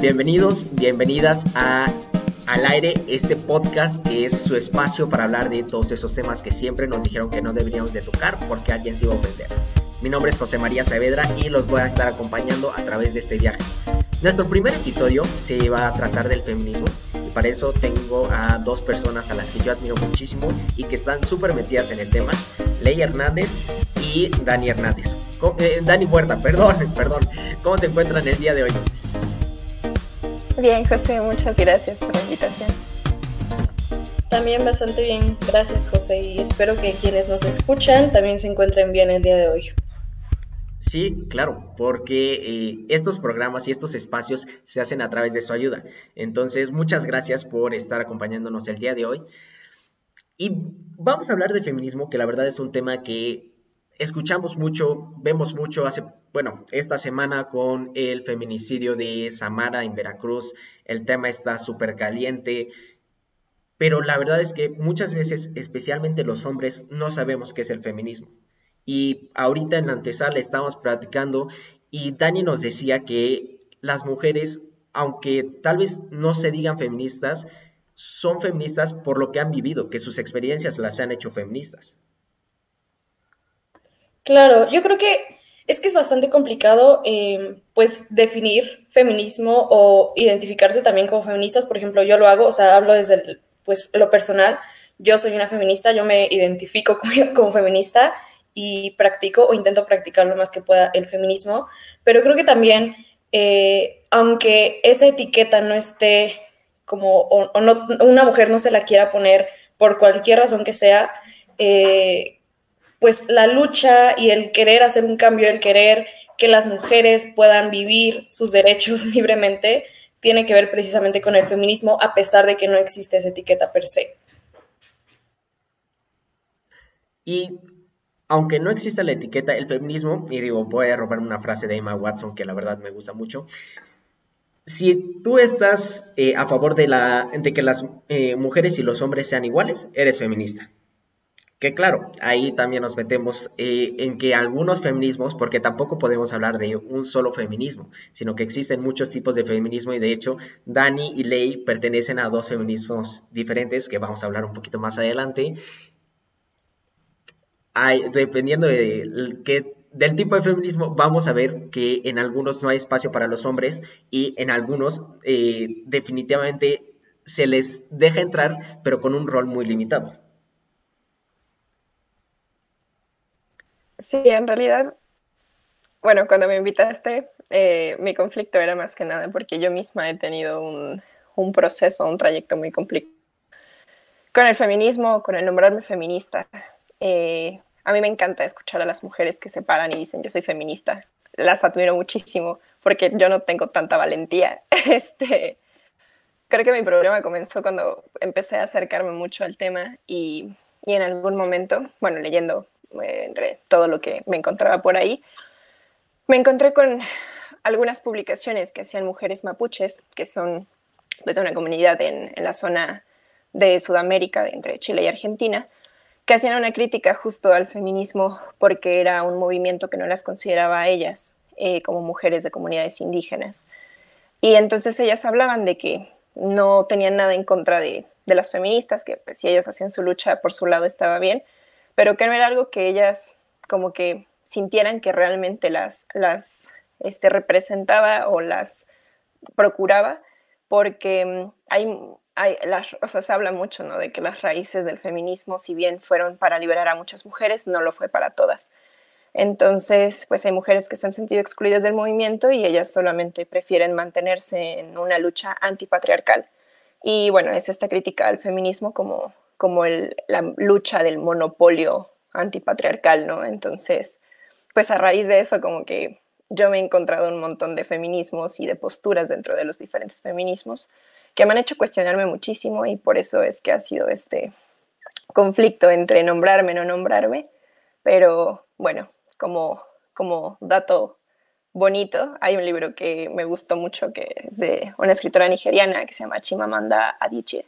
Bienvenidos, bienvenidas a Al aire, este podcast que es su espacio para hablar de todos esos temas que siempre nos dijeron que no deberíamos de tocar porque alguien se iba a ofender. Mi nombre es José María Saavedra y los voy a estar acompañando a través de este viaje. Nuestro primer episodio se va a tratar del feminismo y para eso tengo a dos personas a las que yo admiro muchísimo y que están súper metidas en el tema, Ley Hernández y Dani Hernández. Eh, Dani Huerta, perdón, perdón. ¿Cómo se encuentran el día de hoy? Bien, José, muchas gracias por la invitación. También bastante bien, gracias José, y espero que quienes nos escuchan también se encuentren bien el día de hoy. Sí, claro, porque eh, estos programas y estos espacios se hacen a través de su ayuda. Entonces, muchas gracias por estar acompañándonos el día de hoy. Y vamos a hablar de feminismo, que la verdad es un tema que escuchamos mucho, vemos mucho hace, bueno, esta semana con el feminicidio de Samara en Veracruz, el tema está súper caliente, pero la verdad es que muchas veces, especialmente los hombres, no sabemos qué es el feminismo. Y ahorita en la antesala estamos platicando y Dani nos decía que las mujeres, aunque tal vez no se digan feministas, son feministas por lo que han vivido, que sus experiencias las han hecho feministas. Claro, yo creo que es que es bastante complicado, em, pues, definir feminismo o identificarse también como feministas. Por ejemplo, yo lo hago, o sea, hablo desde pues, lo personal. Yo soy una feminista, yo me identifico como, feminista y practico o intento practicar lo más que pueda el feminismo, pero creo que también, eh, aunque esa etiqueta no esté como, o, no, una mujer no se la quiera poner por cualquier razón que sea, eh, pues la lucha y el querer hacer un cambio, el querer que las mujeres puedan vivir sus derechos libremente, tiene que ver precisamente con el feminismo, a pesar de que no existe esa etiqueta per se. Y aunque no exista la etiqueta, el feminismo, y digo, voy a robar una frase de Emma Watson que la verdad me gusta mucho, si tú estás eh, a favor de, la, de que las eh, mujeres y los hombres sean iguales, eres feminista. Que claro, ahí también nos metemos eh, en que algunos feminismos, porque tampoco podemos hablar de un solo feminismo, sino que existen muchos tipos de feminismo y de hecho Dani y Ley pertenecen a dos feminismos diferentes que vamos a hablar un poquito más adelante. dependiendo de del tipo de feminismo, vamos a ver que en algunos no hay espacio para los hombres y en algunos eh, definitivamente se les deja entrar, pero con un rol muy limitado. Sí, en realidad, bueno, cuando me invitaste, eh, mi conflicto era más que nada porque yo misma he tenido un, un proceso, un trayecto muy complicado con el feminismo, con el nombrarme feminista. Eh, a mí me encanta escuchar a las mujeres que se paran y dicen yo soy feminista. Las admiro muchísimo porque yo no tengo tanta valentía. Este, creo que mi problema comenzó cuando empecé a acercarme mucho al tema y, y en algún momento, bueno, leyendo eh, todo lo que me encontraba por ahí, me encontré con algunas publicaciones que hacían mujeres mapuches, que son pues, una comunidad en, la zona de Sudamérica, entre Chile y Argentina, que hacían una crítica justo al feminismo porque era un movimiento que no las consideraba a ellas eh, como mujeres de comunidades indígenas. Y entonces ellas hablaban de que no tenían nada en contra de, de las feministas, que pues, si ellas hacían su lucha por su lado estaba bien, pero que no era algo que ellas como que sintieran que realmente las, las este, representaba o las procuraba, porque mm, hay, hay las, o sea, se habla mucho ¿no? de que las raíces del feminismo, si bien fueron para liberar a muchas mujeres, no lo fue para todas. Entonces, pues hay mujeres que se han sentido excluidas del movimiento y ellas solamente prefieren mantenerse en una lucha antipatriarcal. Y bueno, es esta crítica al feminismo como, como la lucha del monopolio antipatriarcal, ¿no? Entonces, pues a raíz de eso, como que yo me he encontrado un montón de feminismos y de posturas dentro de los diferentes feminismos que me han hecho cuestionarme muchísimo y por eso es que ha sido este conflicto entre nombrarme o no nombrarme. Pero bueno, como, como dato bonito, hay un libro que me gustó mucho que es de una escritora nigeriana que se llama Chimamanda Adichie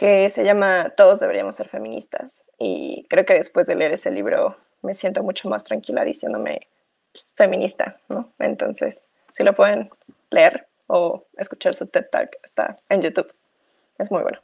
que se llama Todos deberíamos ser feministas. Y creo que después de leer ese libro me siento mucho más tranquila diciéndome pues, feminista, ¿no? Entonces, si lo pueden leer, o escuchar su TED Talk. Está en YouTube. Es muy bueno.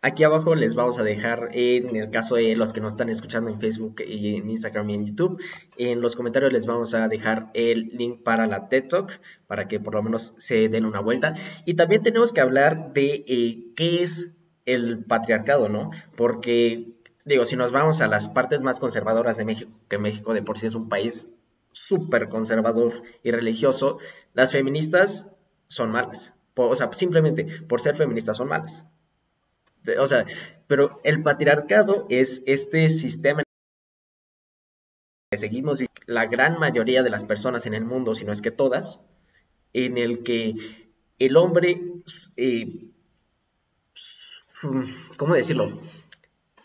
Aquí abajo les vamos a dejar, en el caso de los que nos están escuchando en Facebook y en Instagram y en YouTube, en los comentarios les vamos a dejar el link para la TED Talk, para que por lo menos se den una vuelta. Y también tenemos que hablar de eh, qué es el patriarcado, ¿no? Porque, digo, si nos vamos a las partes más conservadoras de México, que México de por sí es un país súper conservador y religioso, las feministas son malas. O sea, simplemente por ser feministas son malas o sea, pero el patriarcado es este sistema que seguimos la gran mayoría de las personas en el mundo, si no es que todas, en el que el hombre, eh, ¿cómo decirlo?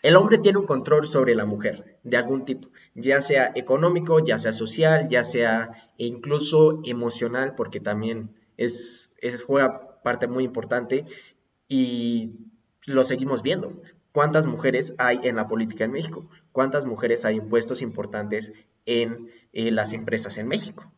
El hombre tiene un control sobre la mujer de algún tipo, ya sea económico, ya sea social, ya sea incluso emocional, porque también es, juega parte muy importante y lo seguimos viendo. ¿Cuántas mujeres hay en la política en México? ¿Cuántas mujeres hay en puestos importantes en, las empresas en México?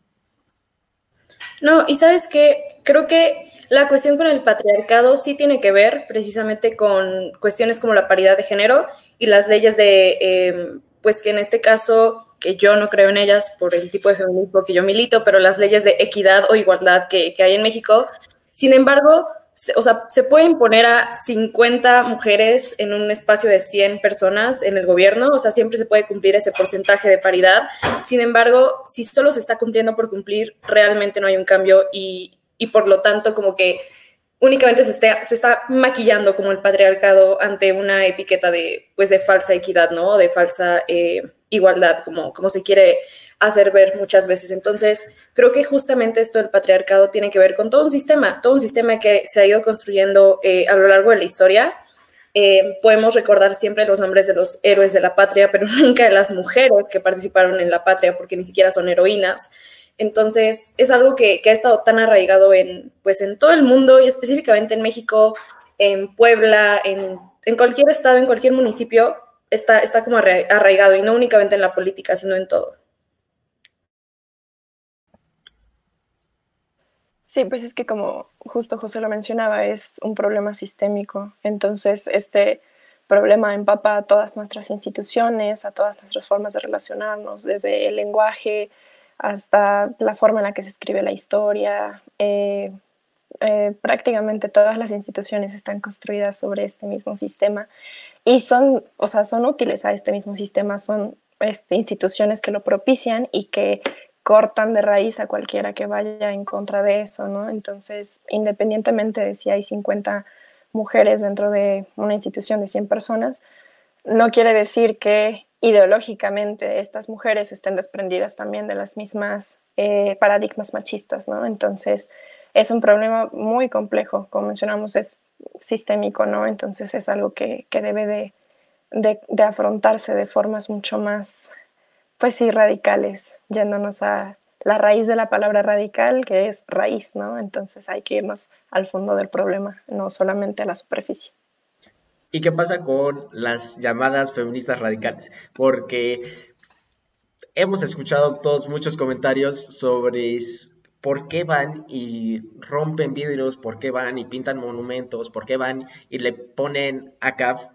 No, y sabes que creo que la cuestión con el patriarcado sí tiene que ver precisamente con cuestiones como la paridad de género y las leyes de, em, pues que en este caso, que yo no creo en ellas por el tipo de feminismo que yo milito, pero las leyes de equidad o igualdad que, que hay en México. Sin embargo, o sea, se pueden poner a 50 mujeres en un espacio de 100 personas en el gobierno, o sea, siempre se puede cumplir ese porcentaje de paridad. Sin embargo, si solo se está cumpliendo por cumplir, realmente no hay un cambio y, por lo tanto como que únicamente se, se está maquillando como el patriarcado ante una etiqueta de, pues, de falsa equidad, ¿no? De falsa eh, igualdad, como, como se quiere hacer ver muchas veces. Entonces, creo que justamente esto del patriarcado tiene que ver con todo un sistema, todo un sistema que se ha ido construyendo eh, a lo largo de la historia. Eh, podemos recordar siempre los nombres de los héroes de la patria, pero nunca de las mujeres que participaron en la patria, porque ni siquiera son heroínas. Entonces, es algo que, ha estado tan arraigado en, pues, en todo el mundo y específicamente en México, en Puebla, en, en cualquier estado, en cualquier municipio, está, está como arraigado y no únicamente en la política, sino en todo. Sí, pues es que como justo José lo mencionaba, es un problema sistémico. Entonces, este problema empapa a todas nuestras instituciones, a todas nuestras formas de relacionarnos, desde el lenguaje hasta la forma en la que se escribe la historia. Eh, eh, prácticamente todas las instituciones están construidas sobre este mismo sistema y son, o sea, son útiles a este mismo sistema, son este, instituciones que lo propician y que cortan de raíz a cualquiera que vaya en contra de eso, ¿no? Entonces, independientemente de si hay 50 mujeres dentro de una institución de 100 personas, no quiere decir que ideológicamente estas mujeres estén desprendidas también de las mismas eh, paradigmas machistas, ¿no? Entonces, es un problema muy complejo, como mencionamos, es sistémico, ¿no? Entonces, es algo que, debe de, de afrontarse de formas mucho más pues sí, radicales, yéndonos a la raíz de la palabra radical, que es raíz, ¿no? Entonces hay que irnos al fondo del problema, no solamente a la superficie. ¿Y qué pasa con las llamadas feministas radicales? Porque hemos escuchado todos muchos comentarios sobre por qué van y rompen vidrios, por qué van y pintan monumentos, por qué van y le ponen acá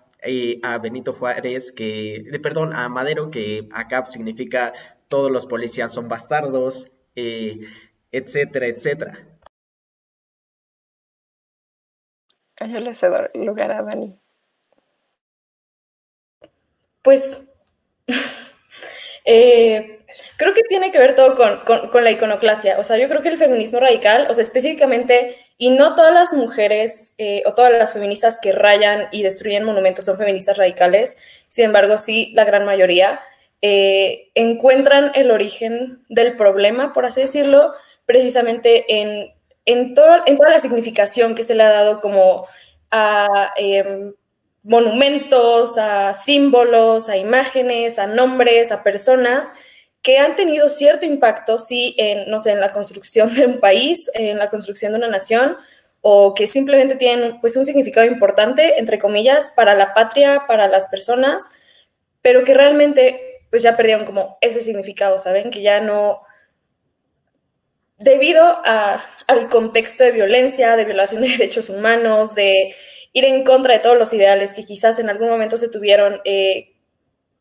a Benito Juárez, que, perdón, a Madero, que acá significa todos los policías son bastardos, eh, etcétera, etcétera. Yo le cedo lugar a Dani. Pues eh, creo que tiene que ver todo con, con, la iconoclasia. O sea, yo creo que el feminismo radical, o sea, específicamente y no todas las mujeres eh, o todas las feministas que rayan y destruyen monumentos son feministas radicales, sin embargo, sí, la gran mayoría eh, encuentran el origen del problema, por así decirlo, precisamente en, en, todo, en toda la significación que se le ha dado como a em, monumentos, a símbolos, a imágenes, a nombres, a personas que han tenido cierto impacto, sí, en, no sé, en la construcción de un país, en la construcción de una nación, o que simplemente tienen pues un significado importante, entre comillas, para la patria, para las personas, pero que realmente pues ya perdieron como ese significado, ¿saben? Que ya no, debido al contexto de violencia, de violación de derechos humanos, de ir en contra de todos los ideales que quizás en algún momento se tuvieron eh,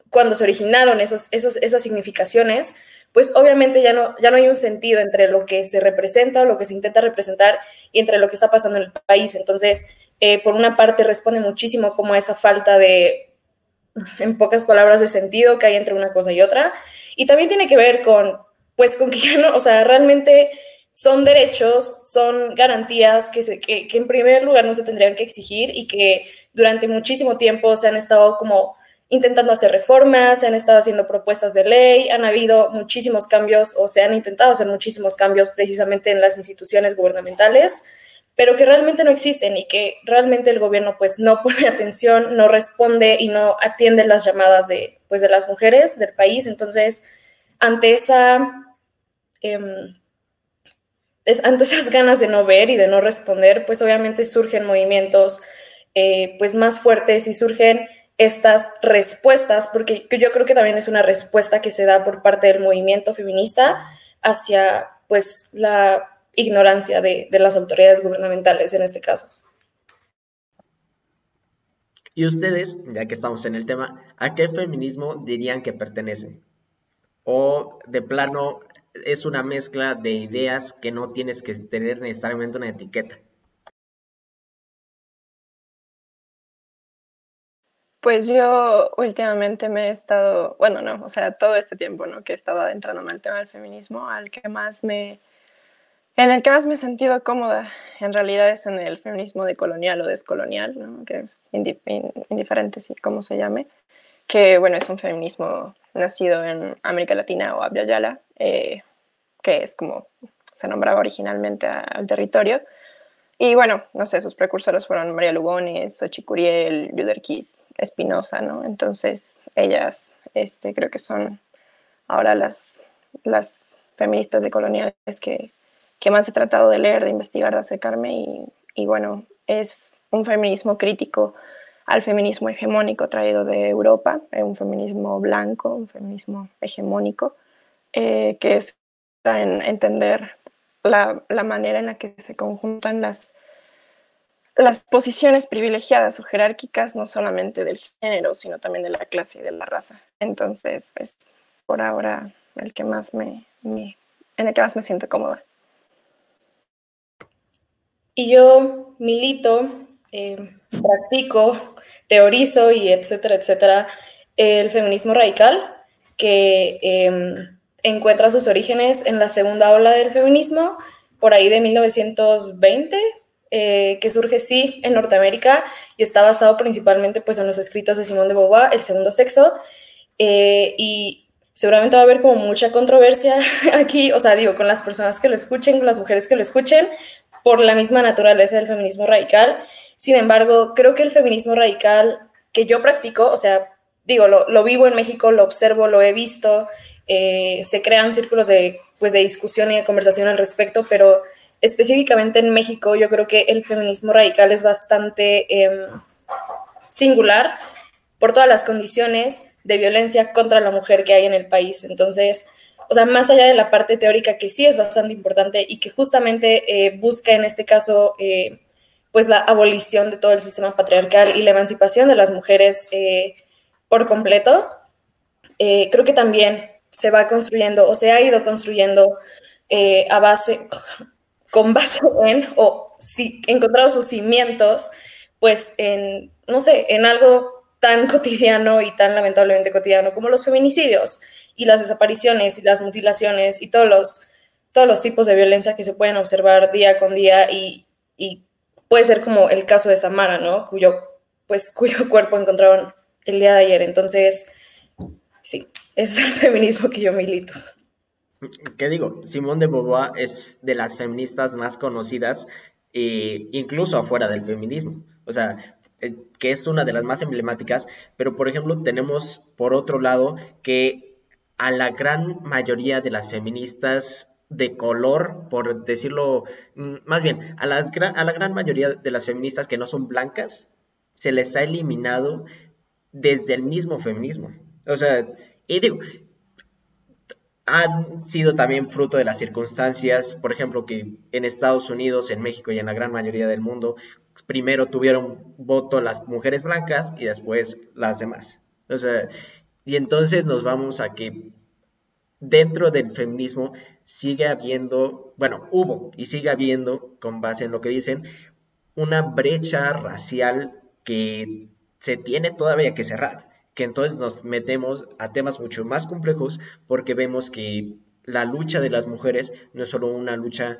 cuando se originaron esos, esos, esas significaciones, pues obviamente ya no, ya no hay un sentido entre lo que se representa o lo que se intenta representar y entre lo que está pasando en el país. Entonces, eh, por una parte responde muchísimo como a esa falta de, en pocas palabras, de sentido que hay entre una cosa y otra. Y también tiene que ver con, pues, con que ya no, o sea, realmente son derechos, son garantías que, se, que, que en primer lugar no se tendrían que exigir y que durante muchísimo tiempo se han estado como intentando hacer reformas, se han estado haciendo propuestas de ley, han habido muchísimos cambios o se han intentado hacer muchísimos cambios precisamente en las instituciones gubernamentales pero que realmente no existen y que realmente el gobierno pues no pone atención, no responde y no atiende las llamadas de, pues, de las mujeres del país. Entonces, ante esa... Em, es, ante esas ganas de no ver y de no responder, pues obviamente surgen movimientos eh, pues más fuertes y surgen estas respuestas, porque yo creo que también es una respuesta que se da por parte del movimiento feminista hacia pues la ignorancia de, las autoridades gubernamentales en este caso. Y ustedes, ya que estamos en el tema, ¿a qué feminismo dirían que pertenecen? ¿O de plano es una mezcla de ideas que no tienes que tener necesariamente una etiqueta? Pues yo últimamente me he estado, bueno, no, o sea, todo este tiempo, ¿no? Que he estado adentrándome al tema del feminismo, al que más me, en el que más me he sentido cómoda, en realidad, es en el feminismo decolonial o descolonial, ¿no? que es indiferente si cómo se llame, que bueno, es un feminismo nacido en América Latina o Abya eh, que es como se nombraba originalmente al territorio. Y bueno, no sé, sus precursores fueron María Lugones, Xochicuriel, Yuderquis, Espinosa, ¿no? Entonces, ellas este, creo que son ahora las, las feministas decoloniales que, que más he tratado de leer, de investigar, de acercarme y, y bueno, es un feminismo crítico al feminismo hegemónico traído de Europa, eh, un feminismo blanco, un feminismo hegemónico, eh, que es en entender la, la, manera en la que se conjuntan las, las posiciones privilegiadas o jerárquicas, no solamente del género, sino también de la clase y de la raza. Entonces, pues, por ahora, el que más me, en el que más me siento cómoda. Y yo milito, eh, practico, teorizo y etcétera, etcétera, el feminismo radical, que em, encuentra sus orígenes en la segunda ola del feminismo, por ahí de 1920, eh, que surge sí en Norteamérica y está basado principalmente pues, en los escritos de Simón de Beauvoir, El segundo sexo, eh, y seguramente va a haber como mucha controversia aquí, o sea, digo, con las personas que lo escuchen, con las mujeres que lo escuchen, por la misma naturaleza del feminismo radical. Sin embargo, creo que el feminismo radical que yo practico, o sea, digo, lo, vivo en México, lo observo, lo he visto, eh, se crean círculos de, pues, de discusión y de conversación al respecto, pero específicamente en México yo creo que el feminismo radical es bastante em, singular por todas las condiciones de violencia contra la mujer que hay en el país. Entonces, o sea, más allá de la parte teórica que sí es bastante importante y que justamente eh, busca en este caso eh, pues la abolición de todo el sistema patriarcal y la emancipación de las mujeres eh, por completo, creo que también se va construyendo o se ha ido construyendo a base, con base en, o si encontrado sus cimientos, pues en, no sé, en algo tan cotidiano y tan lamentablemente cotidiano como los feminicidios y las desapariciones y las mutilaciones y todos los, todos los tipos de violencia que se pueden observar día con día y puede ser como el caso de Samara, ¿no? Cuyo, pues, cuyo cuerpo encontraron el día de ayer. Entonces, sí, es el feminismo que yo milito. ¿Qué digo? Simone de Beauvoir es de las feministas más conocidas, eh, incluso afuera del feminismo. O sea, eh, que es una de las más emblemáticas, pero por ejemplo tenemos por otro lado que a la gran mayoría de las feministas de color, por decirlo, mm, más bien, a, las, a la gran mayoría de las feministas que no son blancas, se les ha eliminado desde el mismo feminismo. O sea, y digo, han sido también fruto de las circunstancias, por ejemplo, que en Estados Unidos, en México y en la gran mayoría del mundo, primero tuvieron voto las mujeres blancas y después las demás. O sea, y entonces nos vamos a que dentro del feminismo sigue habiendo, bueno, hubo y sigue habiendo, con base en lo que dicen, una brecha racial que se tiene todavía que cerrar que entonces nos metemos a temas mucho más complejos porque vemos que la lucha de las mujeres no es solo una lucha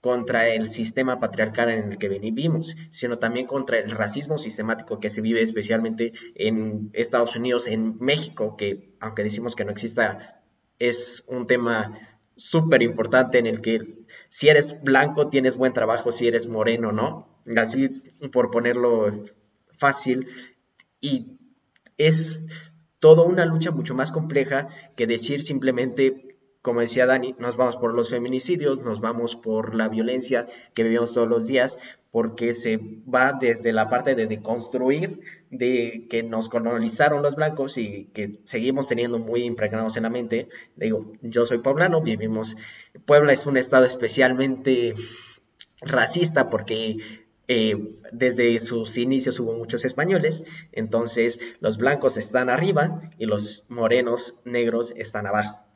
contra el sistema patriarcal en el que vivimos, sino también contra el racismo sistemático que se vive especialmente en Estados Unidos, en México, que aunque decimos que no exista, es un tema súper importante en el que si eres blanco tienes buen trabajo, si eres moreno, ¿no? Así por ponerlo fácil. Y es toda una lucha mucho más compleja que decir simplemente, como decía Dani, nos vamos por los feminicidios, nos vamos por la violencia que vivimos todos los días, porque se va desde la parte de deconstruir, de que nos colonizaron los blancos y que seguimos teniendo muy impregnados en la mente. Digo, yo soy poblano, vivimos, Puebla es un estado especialmente racista porque eh, desde sus inicios hubo muchos españoles, entonces los blancos están arriba y los morenos negros están abajo.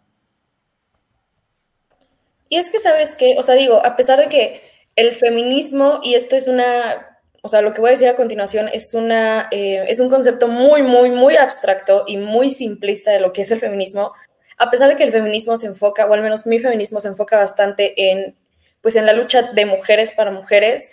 Y es que, ¿sabes qué? O sea, digo, a pesar de que el feminismo, y esto es una, o sea, lo que voy a decir a continuación es, una, eh, es un concepto muy, muy, muy abstracto y muy simplista de lo que es el feminismo, a pesar de que el feminismo se enfoca, o al menos mi feminismo se enfoca bastante en, pues, en la lucha de mujeres para mujeres,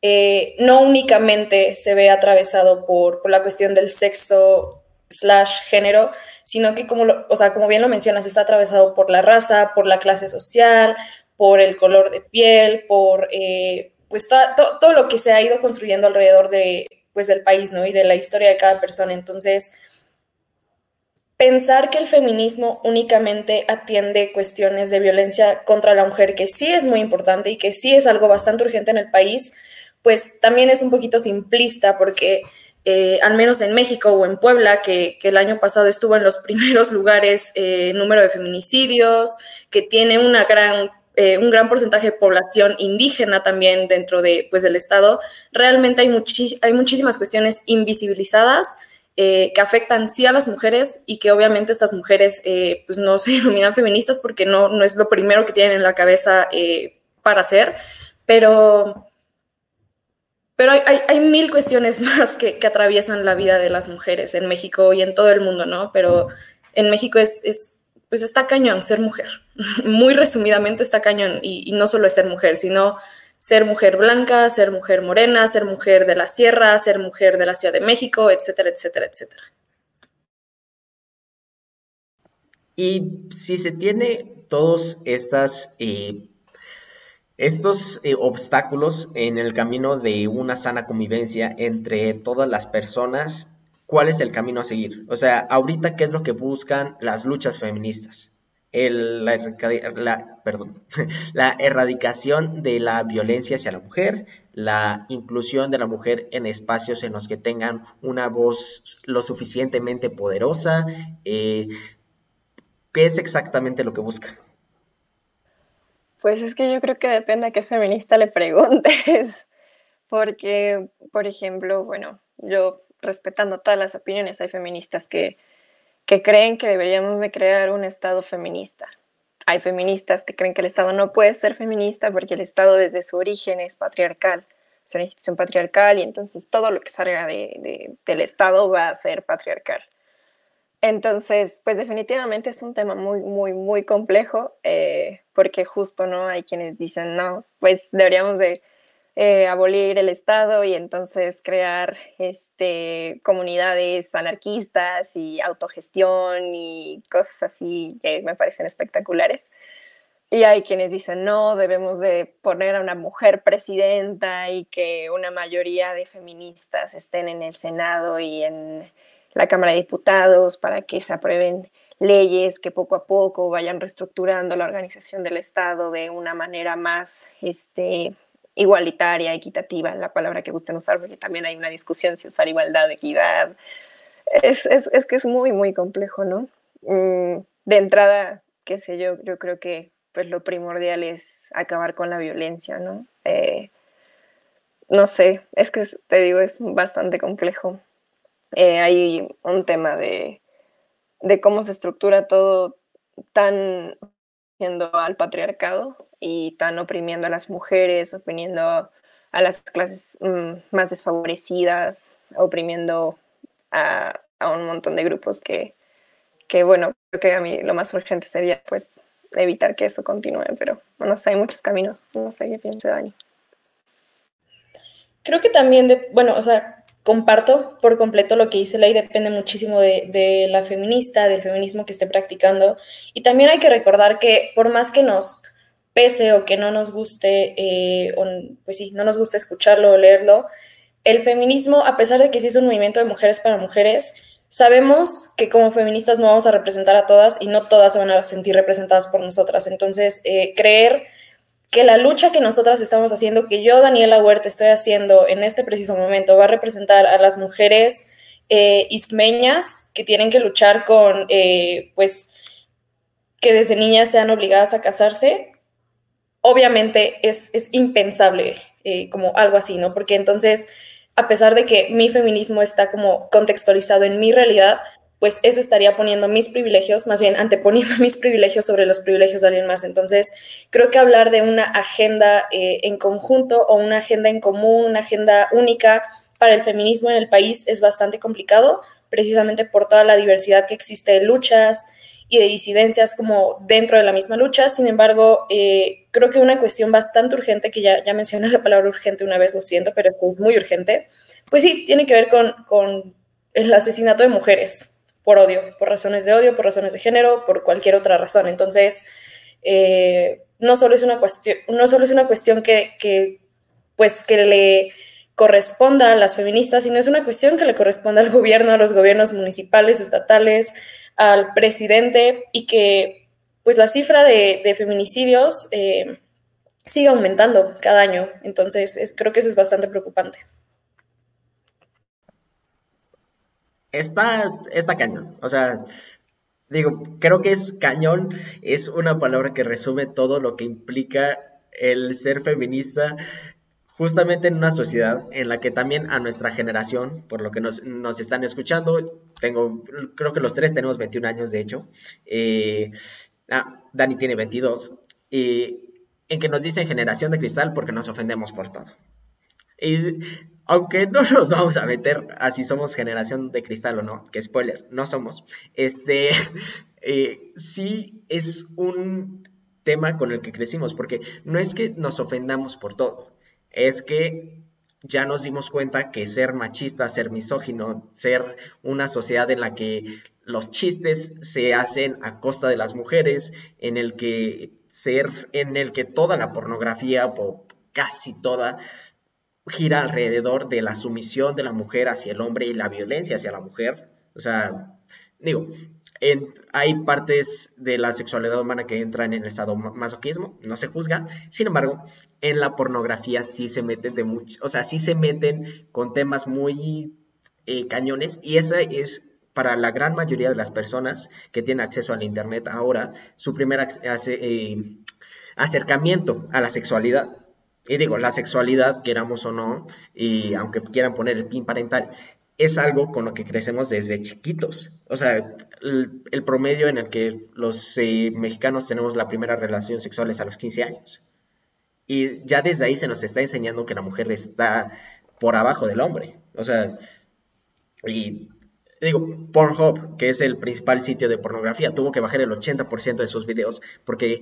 eh, no únicamente se ve atravesado por, la cuestión del sexo slash género, sino que como, o sea, como bien lo mencionas, está atravesado por la raza, por la clase social, por el color de piel, por eh, pues todo lo que se ha ido construyendo alrededor de, pues, del país, ¿no? Y de la historia de cada persona. Entonces, pensar que el feminismo únicamente atiende cuestiones de violencia contra la mujer, que sí es muy importante y que sí es algo bastante urgente en el país, pues también es un poquito simplista porque eh, al menos en México o en Puebla, que, el año pasado estuvo en los primeros lugares eh, número de feminicidios, que tiene una gran, eh, un gran porcentaje de población indígena también dentro de, pues, del Estado, realmente hay, hay muchísimas cuestiones invisibilizadas que afectan sí a las mujeres y que obviamente estas mujeres pues no se denominan feministas porque no, no es lo primero que tienen en la cabeza para hacer, pero pero hay, mil cuestiones más que, atraviesan la vida de las mujeres en México y en todo el mundo, ¿no? Pero en México es, pues está cañón ser mujer. Muy resumidamente está cañón. Y, no solo es ser mujer, sino ser mujer blanca, ser mujer morena, ser mujer de la sierra, ser mujer de la Ciudad de México, etcétera, etcétera, etcétera. Y si se tiene todas estas eh, estos eh, obstáculos en el camino de una sana convivencia entre todas las personas, ¿cuál es el camino a seguir? O sea, ahorita, ¿qué es lo que buscan las luchas feministas? la, perdón, la erradicación de la violencia hacia la mujer, la inclusión de la mujer en espacios en los que tengan una voz lo suficientemente poderosa. Eh, ¿Qué es exactamente lo que buscan? Pues es que yo creo que depende a qué feminista le preguntes, porque, por ejemplo, bueno, yo respetando todas las opiniones, hay feministas que, que creen que deberíamos de crear un Estado feminista. Hay feministas que creen que el Estado no puede ser feminista porque el Estado desde su origen es patriarcal, es una institución patriarcal y entonces todo lo que salga de, del Estado va a ser patriarcal. Entonces, pues definitivamente es un tema muy, muy, muy complejo, eh, porque justo, ¿no? Hay quienes dicen, no, pues deberíamos de eh, abolir el Estado y entonces crear este, comunidades anarquistas y autogestión y cosas así que me parecen espectaculares. Y hay quienes dicen, no, debemos de poner a una mujer presidenta y que una mayoría de feministas estén en el Senado y en la Cámara de Diputados para que se aprueben leyes que poco a poco vayan reestructurando la organización del Estado de una manera más este, igualitaria, equitativa, la palabra que gusten usar, porque también hay una discusión si usar igualdad, equidad. Es, es, es que es muy, muy complejo, ¿no? Mm, de entrada, qué sé yo, yo creo que pues lo primordial es acabar con la violencia, ¿no? Eh, no sé, es que te digo, es bastante complejo. Eh, hay un tema de, de cómo se estructura todo tan siendo al patriarcado y tan oprimiendo a las mujeres, oprimiendo a las clases mm, más desfavorecidas, oprimiendo a, un montón de grupos que, que, bueno, creo que a mí lo más urgente sería pues evitar que eso continúe, pero no sé, hay muchos caminos, no sé qué piensa Dani. Creo que también, bueno, o sea, comparto por completo lo que dice Ley, depende muchísimo de, la feminista, del feminismo que esté practicando. Y también hay que recordar que por más que nos pese o que no nos guste, eh, o, pues sí, no nos guste escucharlo o leerlo, el feminismo, a pesar de que sí es un movimiento de mujeres para mujeres, sabemos que como feministas no vamos a representar a todas y no todas se van a sentir representadas por nosotras. Entonces, eh, creer que la lucha que nosotras estamos haciendo, que yo, Daniela Huerta, estoy haciendo en este preciso momento, va a representar a las mujeres eh, istmeñas que tienen que luchar con, eh, pues, que desde niñas sean obligadas a casarse, obviamente es, es impensable eh, como algo así, ¿no? Porque entonces, a pesar de que mi feminismo está como contextualizado en mi realidad, pues eso estaría poniendo mis privilegios, más bien anteponiendo mis privilegios sobre los privilegios de alguien más. Entonces, creo que hablar de una agenda eh, en conjunto o una agenda en común, una agenda única para el feminismo en el país es bastante complicado, precisamente por toda la diversidad que existe de luchas y de disidencias como dentro de la misma lucha. Sin embargo, eh, creo que una cuestión bastante urgente, que ya, ya mencioné la palabra urgente una vez, lo siento, pero es muy urgente, pues sí, tiene que ver con, con el asesinato de mujeres por odio, por razones de odio, por razones de género, por cualquier otra razón. Entonces, eh, no, solo es una cuestión, no solo es una cuestión que, que, pues, que le corresponda a las feministas, sino es una cuestión que le corresponde al gobierno, a los gobiernos municipales, estatales, al presidente, y que pues la cifra de, feminicidios eh, sigue aumentando cada año. Entonces, es, creo que eso es bastante preocupante. Está, cañón. O sea, digo, creo que es cañón, es una palabra que resume todo lo que implica el ser feminista justamente en una sociedad en la que también a nuestra generación, por lo que nos, nos están escuchando, tengo, creo que los tres tenemos 21 años, de hecho, eh, ah, Dani tiene 22, y en que nos dicen generación de cristal porque nos ofendemos por todo. Y aunque no nos vamos a meter a si somos generación de cristal o no, que spoiler, no somos, este, eh, sí es un tema con el que crecimos, porque no es que nos ofendamos por todo, es que ya nos dimos cuenta que ser machista, ser misógino, ser una sociedad en la que los chistes se hacen a costa de las mujeres, en el que ser, en el que toda la pornografía, o casi toda, gira alrededor de la sumisión de la mujer hacia el hombre y la violencia hacia la mujer. O sea, digo, hay partes de la sexualidad humana que entran en el estado masoquismo, no se juzga. Sin embargo, en la pornografía sí se meten de mucho, o sea, sí se meten con temas muy eh, cañones y esa es para la gran mayoría de las personas que tienen acceso al internet ahora su primer eh, acercamiento a la sexualidad. Y digo, la sexualidad, queramos o no, y aunque quieran poner el pin parental, es algo con lo que crecemos desde chiquitos. O sea, el, promedio en el que los eh, mexicanos tenemos la primera relación sexual es a los 15 años. Y ya desde ahí se nos está enseñando que la mujer está por abajo del hombre. O sea, y digo, Pornhub, que es el principal sitio de pornografía, tuvo que bajar el 80% de sus videos porque,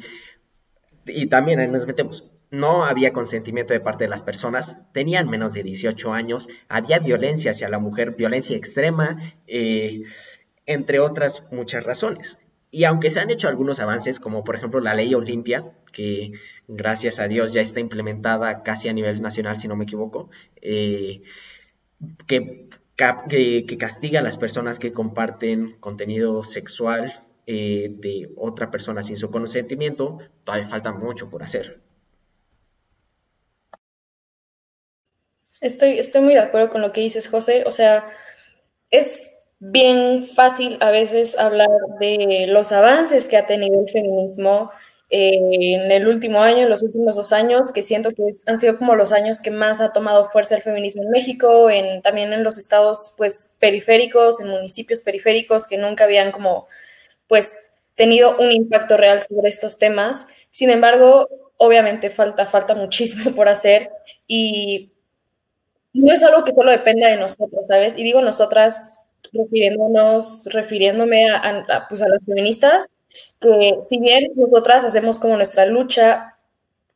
y también ahí nos metemos, no había consentimiento de parte de las personas, tenían menos de 18 años, había violencia hacia la mujer, violencia extrema, eh, entre otras muchas razones. Y aunque se han hecho algunos avances, como por ejemplo la ley Olimpia, que gracias a Dios ya está implementada casi a nivel nacional, si no me equivoco, eh, que, castiga a las personas que comparten contenido sexual eh, de otra persona sin su consentimiento, todavía falta mucho por hacer. Estoy, estoy muy de acuerdo con lo que dices, José. O sea, es bien fácil a veces hablar de los avances que ha tenido el feminismo eh, en el último año, en los últimos dos años, que siento que han sido como los años que más ha tomado fuerza el feminismo en México, en, también en los estados pues periféricos, en municipios periféricos que nunca habían como pues tenido un impacto real sobre estos temas. Sin embargo, obviamente falta, falta muchísimo por hacer y no es algo que solo dependa de nosotros, ¿sabes? Y digo nosotras refiriéndonos, refiriéndome a, pues a las feministas, que si bien nosotras hacemos como nuestra lucha,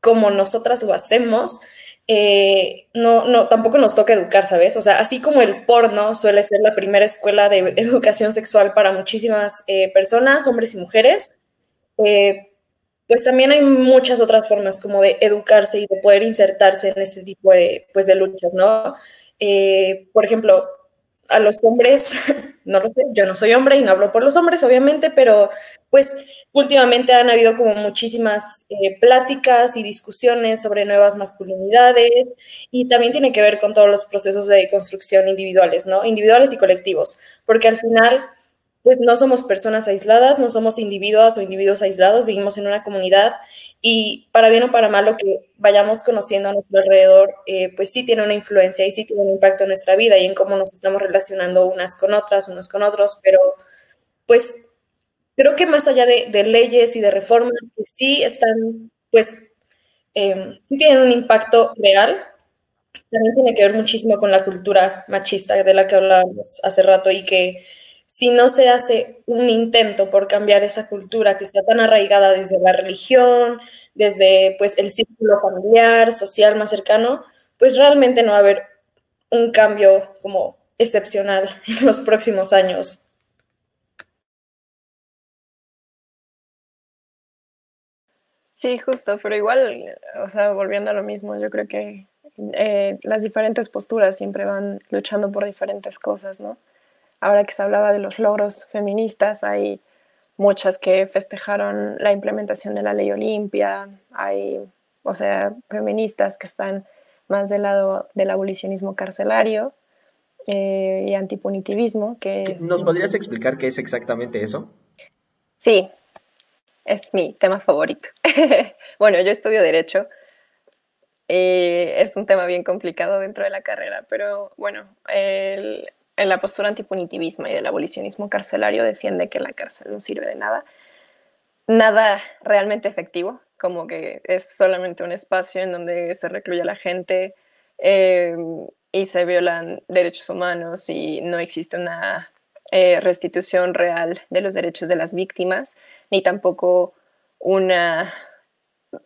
como nosotras lo hacemos, eh, no, no, tampoco nos toca educar, ¿sabes? O sea, así como el porno suele ser la primera escuela de educación sexual para muchísimas eh, personas, hombres y mujeres, eh, pues también hay muchas otras formas como de educarse y de poder insertarse en este tipo de, pues, de luchas, ¿no? por ejemplo, a los hombres, no lo sé, yo no soy hombre y no hablo por los hombres, obviamente, pero pues últimamente han habido como muchísimas eh, pláticas y discusiones sobre nuevas masculinidades y también tiene que ver con todos los procesos de construcción individuales, ¿no? Individuales y colectivos, porque al final pues no somos personas aisladas, no somos individuos o individuos aislados, vivimos en una comunidad y para bien o para mal lo que vayamos conociendo a nuestro alrededor, eh, pues sí tiene una influencia y sí tiene un impacto en nuestra vida y en cómo nos estamos relacionando unas con otras, unos con otros, pero pues creo que más allá de, leyes y de reformas que sí están, pues em, sí tienen un impacto real, también tiene que ver muchísimo con la cultura machista de la que hablábamos hace rato y que si no se hace un intento por cambiar esa cultura que está tan arraigada desde la religión, desde pues el círculo familiar, social más cercano, pues realmente no va a haber un cambio como excepcional en los próximos años. Sí, justo, pero igual, o sea, volviendo a lo mismo, yo creo que eh, las diferentes posturas siempre van luchando por diferentes cosas, ¿no? Ahora que se hablaba de los logros feministas, hay muchas que festejaron la implementación de la ley Olimpia, hay, o sea, feministas que están más del lado del abolicionismo carcelario eh, y antipunitivismo. Que, ¿Nos podrías explicar qué es exactamente eso? Sí, es mi tema favorito. bueno, yo estudio Derecho. y es un tema bien complicado dentro de la carrera, pero bueno, el, en la postura antipunitivismo y del abolicionismo carcelario defiende que la cárcel no sirve de nada. Nada realmente efectivo, como que es solamente un espacio en donde se recluye a la gente em, y se violan derechos humanos y no existe una eh, restitución real de los derechos de las víctimas, ni tampoco una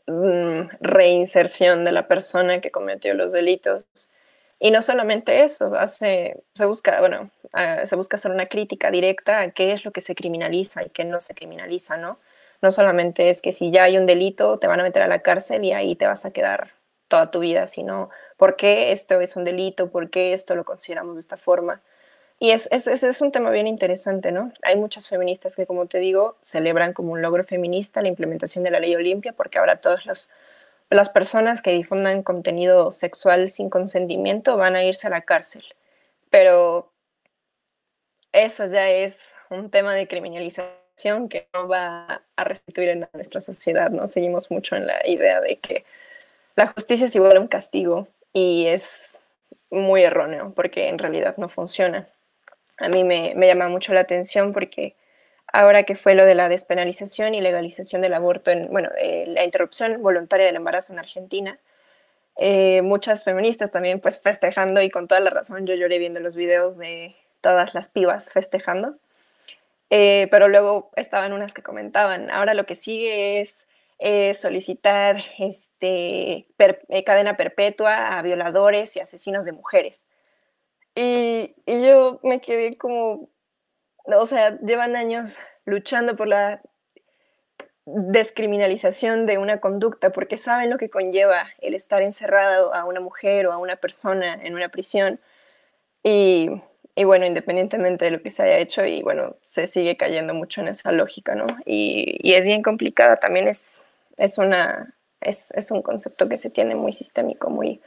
mm, reinserción de la persona que cometió los delitos. Y no solamente eso, hace, se busca, bueno, ah, se busca hacer una crítica directa a qué es lo que se criminaliza y qué no se criminaliza, ¿no? No solamente es que si ya hay un delito te van a meter a la cárcel y ahí te vas a quedar toda tu vida, sino por qué esto es un delito, por qué esto lo consideramos de esta forma. Y es, es, es, un tema bien interesante, ¿no? Hay muchas feministas que, como te digo, celebran como un logro feminista la implementación de la ley Olimpia, porque ahora todos los las personas que difundan contenido sexual sin consentimiento van a irse a la cárcel. Pero eso ya es un tema de criminalización que no va a restituir en nuestra sociedad, ¿no? Seguimos mucho en la idea de que la justicia es igual a un castigo y es muy erróneo porque en realidad no funciona. A mí me, me llama mucho la atención porque ahora que fue lo de la despenalización y legalización del aborto, en, bueno, eh, la interrupción voluntaria del embarazo en Argentina. Eh, muchas feministas también pues festejando y con toda la razón yo lloré viendo los videos de todas las pibas festejando. Eh, pero luego estaban unas que comentaban, ahora lo que sigue es solicitar este, cadena perpetua a violadores y asesinos de mujeres. Y, y yo me quedé como, o sea, llevan años luchando por la descriminalización de una conducta porque saben lo que conlleva el estar encerrado a una mujer o a una persona en una prisión y, bueno, independientemente de lo que se haya hecho y bueno, se sigue cayendo mucho en esa lógica, ¿no? Y, es bien complicada, también es, es, una, es, es, un concepto que se tiene muy sistémico, muy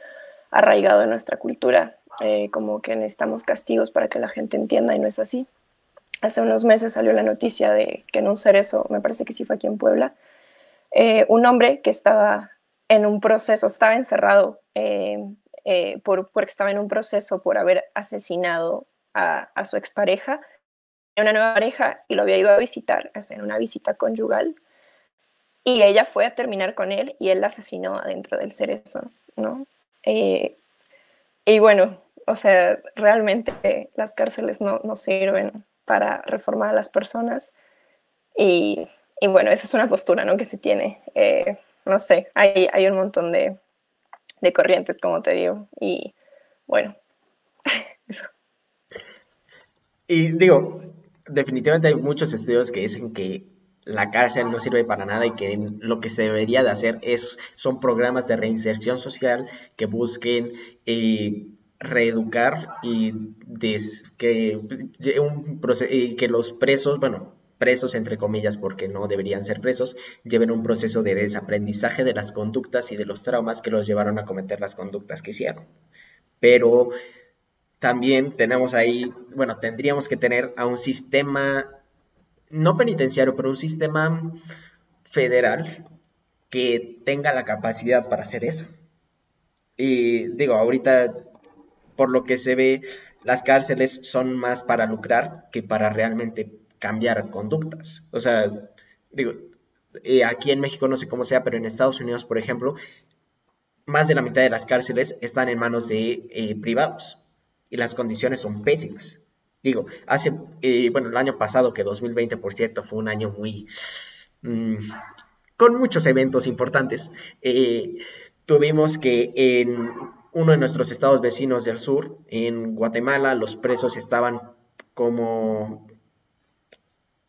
arraigado en nuestra cultura, eh, como que necesitamos castigos para que la gente entienda y no es así. Hace unos meses salió la noticia de que en un cerezo, me parece que sí fue aquí en Puebla, eh, un hombre que estaba en un proceso, estaba encerrado eh, eh, por, porque estaba en un proceso por haber asesinado a, a su expareja, una nueva pareja y lo había ido a visitar, hacer una visita conyugal, y ella fue a terminar con él y él la asesinó adentro del cerezo, ¿no? y bueno, o sea, realmente las cárceles no, no sirven para reformar a las personas. Y, y, bueno, esa es una postura ¿no? que se tiene. Eh, no sé, hay, hay un montón de, de, corrientes, como te digo. Y bueno, eso. Y digo, definitivamente hay muchos estudios que dicen que la cárcel no sirve para nada y que lo que se debería de hacer es, son programas de reinserción social que busquen eh, reeducar y que, un que los presos, bueno, presos entre comillas porque no deberían ser presos, lleven un proceso de desaprendizaje de las conductas y de los traumas que los llevaron a cometer las conductas que hicieron. Pero también tenemos ahí, bueno, tendríamos que tener a un sistema, no penitenciario, pero un sistema federal que tenga la capacidad para hacer eso. Y digo, ahorita por lo que se ve, las cárceles son más para lucrar que para realmente cambiar conductas. O sea, digo, eh, aquí en México no sé cómo sea, pero en Estados Unidos, por ejemplo, más de la mitad de las cárceles están en manos de eh, privados y las condiciones son pésimas. Digo, hace, eh, bueno, el año pasado, que 2020, por cierto, fue un año muy... Mm, con muchos eventos importantes, tuvimos que en uno de nuestros estados vecinos del sur, en Guatemala, los presos estaban como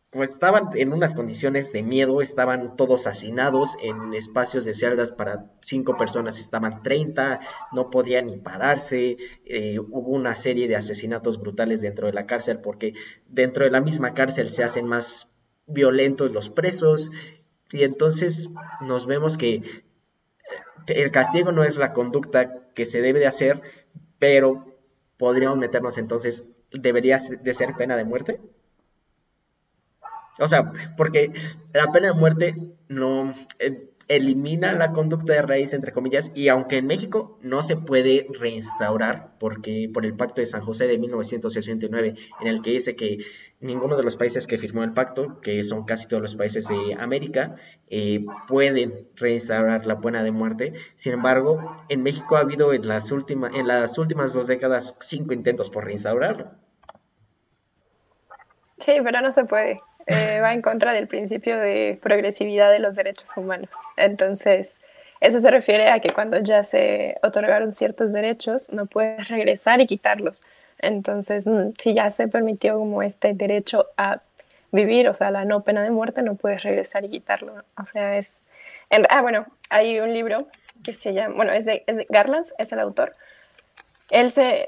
pues estaban en unas condiciones de miedo, estaban todos hacinados en espacios de celdas para cinco personas, estaban 30, no podían ni pararse, eh, hubo una serie de asesinatos brutales dentro de la cárcel porque dentro de la misma cárcel se hacen más violentos los presos y entonces nos vemos que el castigo no es la conducta que se debe de hacer, pero podríamos meternos entonces, ¿debería de ser pena de muerte? O sea, porque la pena de muerte no, eh, elimina la conducta de raíz, entre comillas, y aunque en México no se puede reinstaurar, porque por el Pacto de San José de 1969, en el que dice que ninguno de los países que firmó el pacto, que son casi todos los países de América, eh, pueden reinstaurar la pena de muerte. Sin embargo, en México ha habido en las, últimas en las últimas dos décadas cinco intentos por reinstaurarlo. Sí, pero no se puede. Eh, va en contra del principio de progresividad de los derechos humanos. Entonces, eso se refiere a que cuando ya se otorgaron ciertos derechos, no puedes regresar y quitarlos. Entonces, mm, si ya se permitió como este derecho a vivir, o sea, la no pena de muerte, no puedes regresar y quitarlo. O sea, es... ah, bueno, hay un libro que se llama, bueno, es de, es de Garland, es el autor, él se,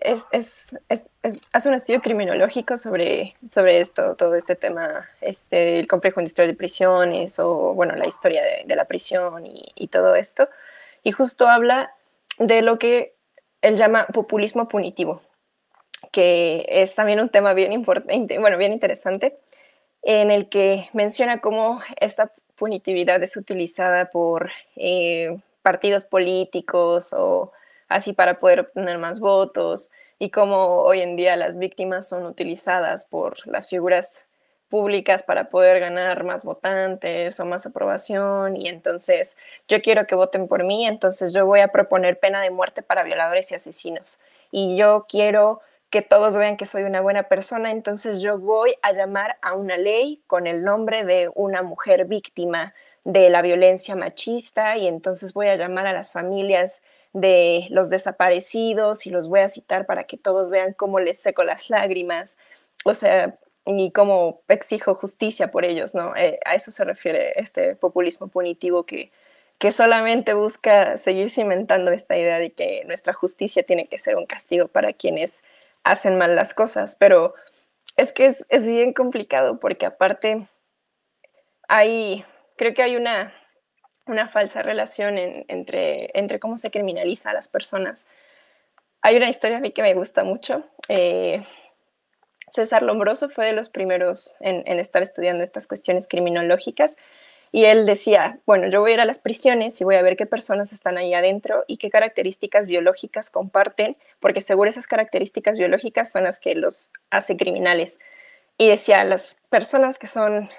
hace un estudio criminológico sobre, esto, todo este tema, este, el complejo industrial de prisiones o, bueno, la historia de, la prisión y, y, todo esto. Y justo habla de lo que él llama populismo punitivo, que es también un tema bien, importante, bueno, bien interesante, en el que menciona cómo esta punitividad es utilizada por eh, partidos políticos o así para poder obtener más votos y cómo hoy en día las víctimas son utilizadas por las figuras públicas para poder ganar más votantes o más aprobación y entonces yo quiero que voten por mí, entonces yo voy a proponer pena de muerte para violadores y asesinos. Y yo quiero que todos vean que soy una buena persona, entonces yo voy a llamar a una ley con el nombre de una mujer víctima de la violencia machista y entonces voy a llamar a las familias de los desaparecidos y los voy a citar para que todos vean cómo les seco las lágrimas, o sea, y cómo exijo justicia por ellos, ¿no? Eh, a eso se refiere este populismo punitivo que, que solamente busca seguir cimentando esta idea de que nuestra justicia tiene que ser un castigo para quienes hacen mal las cosas, pero es que es, es bien complicado porque aparte hay, creo que hay una una falsa relación entre, cómo se criminaliza a las personas. Hay una historia a mí que me gusta mucho. Eh, César Lombroso fue de los primeros en, en estar estudiando estas cuestiones criminológicas y él decía, bueno, yo voy a ir a las prisiones y voy a ver qué personas están ahí adentro y qué características biológicas comparten, porque seguro esas características biológicas son las que los hace criminales. Y decía, las personas que son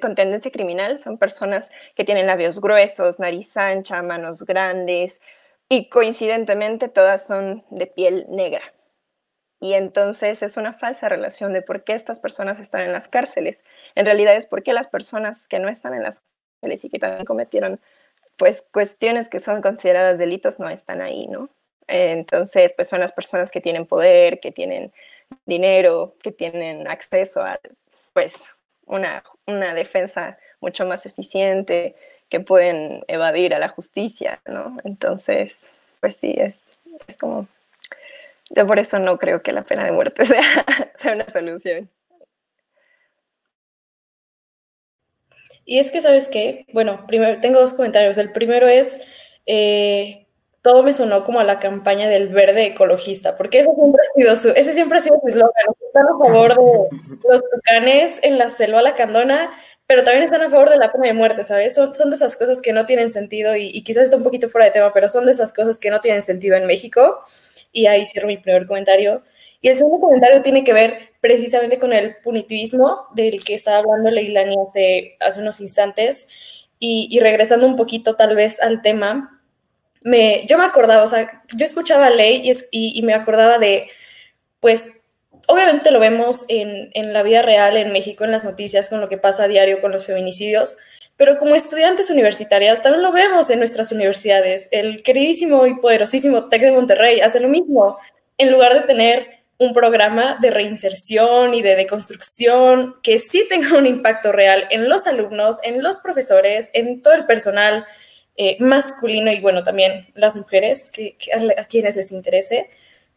con tendencia criminal son personas que tienen labios gruesos, nariz ancha, manos grandes y coincidentemente todas son de piel negra. Y entonces es una falsa relación de por qué estas personas están en las cárceles. En realidad es porque las personas que no están en las cárceles y que también cometieron pues cuestiones que son consideradas delitos no están ahí, ¿no? Entonces, pues son las personas que tienen poder, que tienen dinero, que tienen acceso a pues una, una defensa mucho más eficiente, que pueden evadir a la justicia, ¿no? Entonces, pues sí, es, es como yo por eso no creo que la pena de muerte sea, sea una solución. Y es que, ¿sabes qué? Bueno, primero tengo dos comentarios. El primero es, eh, todo me sonó como a la campaña del verde ecologista, porque ese siempre ha sido su, ese siempre ha sido su eslogan. Están a favor de los tucanes en la selva lacandona, pero también están a favor de la pena de muerte, ¿sabes? Son, son de esas cosas que no tienen sentido y, y quizás está un poquito fuera de tema, pero son de esas cosas que no tienen sentido en México. Y ahí cierro mi primer comentario. Y el segundo comentario tiene que ver precisamente con el punitivismo del que estaba hablando Leilani hace, hace unos instantes. Y, regresando un poquito tal vez al tema, yo me acordaba, o sea, yo escuchaba ley y, y, me acordaba de, pues, obviamente lo vemos en, en, la vida real en México, en las noticias, con lo que pasa a diario con los feminicidios, pero como estudiantes universitarias también lo vemos en nuestras universidades. El queridísimo y poderosísimo TEC de Monterrey hace lo mismo. En lugar de tener un programa de reinserción y de deconstrucción que sí tenga un impacto real en los alumnos, en los profesores, en todo el personal eh, masculino y bueno, también las mujeres que, a, quienes les interese,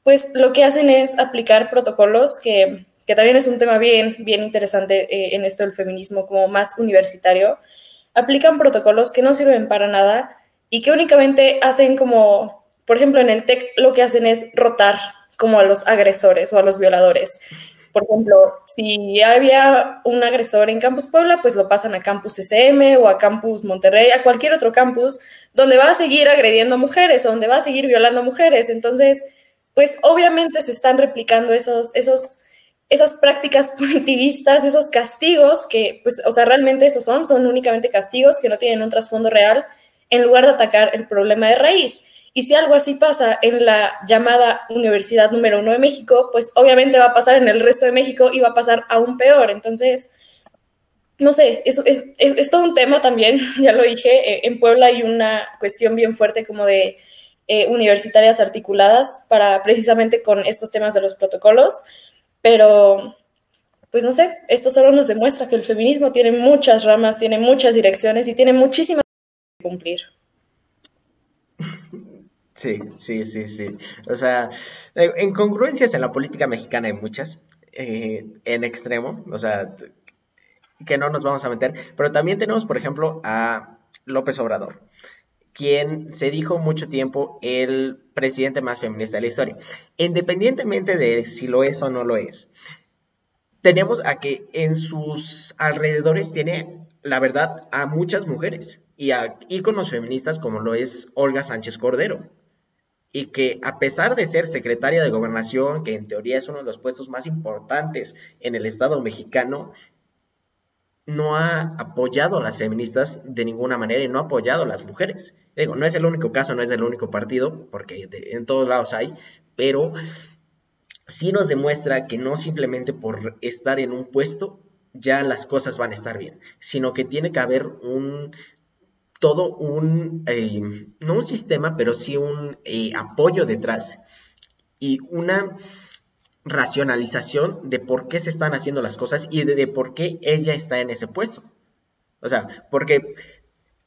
pues lo que hacen es aplicar protocolos que, que también es un tema bien, bien interesante eh, en esto del feminismo como más universitario, aplican protocolos que no sirven para nada y que únicamente hacen como, por ejemplo, en el TEC lo que hacen es rotar como a los agresores o a los violadores. Por ejemplo, si había un agresor en Campus Puebla, pues lo pasan a Campus SM o a Campus Monterrey, a cualquier otro campus, donde va a seguir agrediendo a mujeres o donde va a seguir violando a mujeres. Entonces, pues obviamente se están replicando esos, esos esas prácticas punitivistas, esos castigos que, pues, o sea, realmente esos son, son únicamente castigos que no tienen un trasfondo real, en lugar de atacar el problema de raíz. Y si algo así pasa en la llamada Universidad número uno de México, pues obviamente va a pasar en el resto de México y va a pasar aún peor. Entonces, no sé, es, es, todo un tema también, ya lo dije, eh, en Puebla hay una cuestión bien fuerte como de eh, universitarias articuladas para precisamente con estos temas de los protocolos. Pero, pues no sé, esto solo nos demuestra que el feminismo tiene muchas ramas, tiene muchas direcciones y tiene muchísimas que cumplir. Sí, sí, sí, sí. O sea, incongruencias en la política mexicana hay muchas, eh, en extremo, o sea, que no nos vamos a meter, pero también tenemos, por ejemplo, a López Obrador quien se dijo mucho tiempo el presidente más feminista de la historia. Independientemente de si lo es o no lo es, tenemos a que en sus alrededores tiene, la verdad, a muchas mujeres y a íconos feministas como lo es Olga Sánchez Cordero. Y que a pesar de ser secretaria de gobernación, que en teoría es uno de los puestos más importantes en el Estado mexicano, no ha apoyado a las feministas de ninguna manera y no ha apoyado a las mujeres. Digo, no es el único caso, no es el único partido, porque en todos lados hay, pero sí nos demuestra que no simplemente por estar en un puesto ya las cosas van a estar bien, sino que tiene que haber un todo un, eh, no un sistema, pero sí un eh, apoyo detrás y una racionalización de por qué se están haciendo las cosas y de, por qué ella está en ese puesto. O sea, porque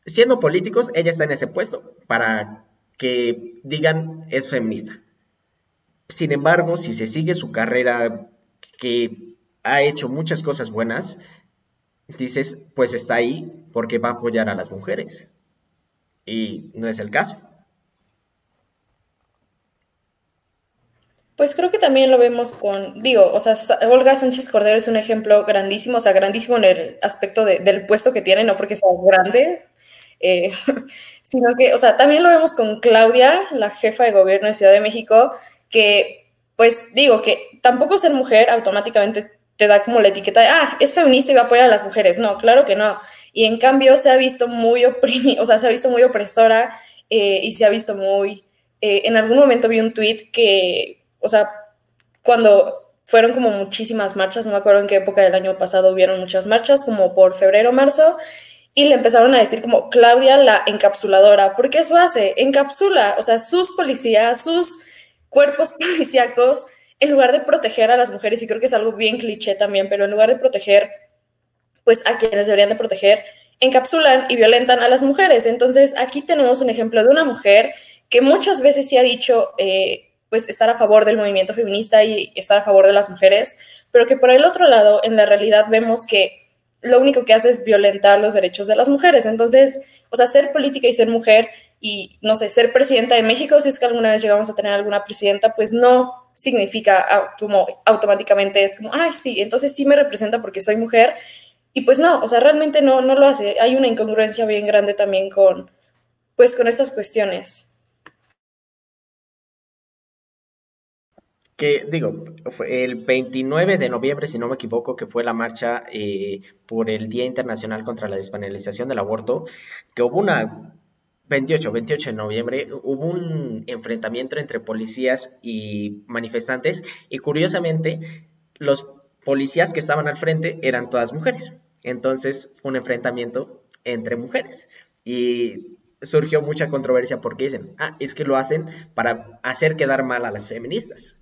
siendo políticos, ella está en ese puesto para que digan es feminista. Sin embargo, si se sigue su carrera que ha hecho muchas cosas buenas, dices, pues está ahí porque va a apoyar a las mujeres. Y no es el caso. Pues creo que también lo vemos con, digo, o sea, Olga Sánchez Cordero es un ejemplo grandísimo, o sea, grandísimo en el aspecto del puesto que tiene, no porque sea grande, eh, sino que, o sea, también lo vemos con Claudia, la jefa de gobierno de Ciudad de México, que, pues digo, que tampoco ser mujer automáticamente te da como la etiqueta de, ah, es feminista y va a apoyar a las mujeres. No, claro que no. Y en cambio se ha visto muy o sea, se ha visto muy opresora eh, y se ha visto muy... Eh, en algún momento vi un tweet que, o sea, cuando fueron como muchísimas marchas, no me acuerdo en qué época del año pasado hubieron muchas marchas, como por febrero, marzo, y le empezaron a decir como Claudia la encapsuladora, porque eso hace, encapsula, o sea, sus policías, sus cuerpos policíacos, en lugar de proteger a las mujeres, y creo que es algo bien cliché también, pero en lugar de proteger, pues a quienes deberían de proteger, encapsulan y violentan a las mujeres. Entonces, aquí tenemos un ejemplo de una mujer que muchas veces sí ha dicho, eh, pues, estar a favor del movimiento feminista y estar a favor de las mujeres, pero que por el otro lado, en la realidad vemos que lo único que hace es violentar los derechos de las mujeres. Entonces, o sea, ser política y ser mujer y, no sé, ser presidenta de México, si es que alguna vez llegamos a tener alguna presidenta, pues no significa ah, como automáticamente es como, ay, sí, entonces sí me representa porque soy mujer. Y pues no, o sea, realmente no, no lo hace. Hay una incongruencia bien grande también con, pues, con estas cuestiones. que digo, fue el 29 de noviembre, si no me equivoco, que fue la marcha eh, por el Día Internacional contra la Despenalización del Aborto, que hubo una 28, 28 de noviembre, hubo un enfrentamiento entre policías y manifestantes y curiosamente los policías que estaban al frente eran todas mujeres. Entonces fue un enfrentamiento entre mujeres y surgió mucha controversia porque dicen, ah, es que lo hacen para hacer quedar mal a las feministas.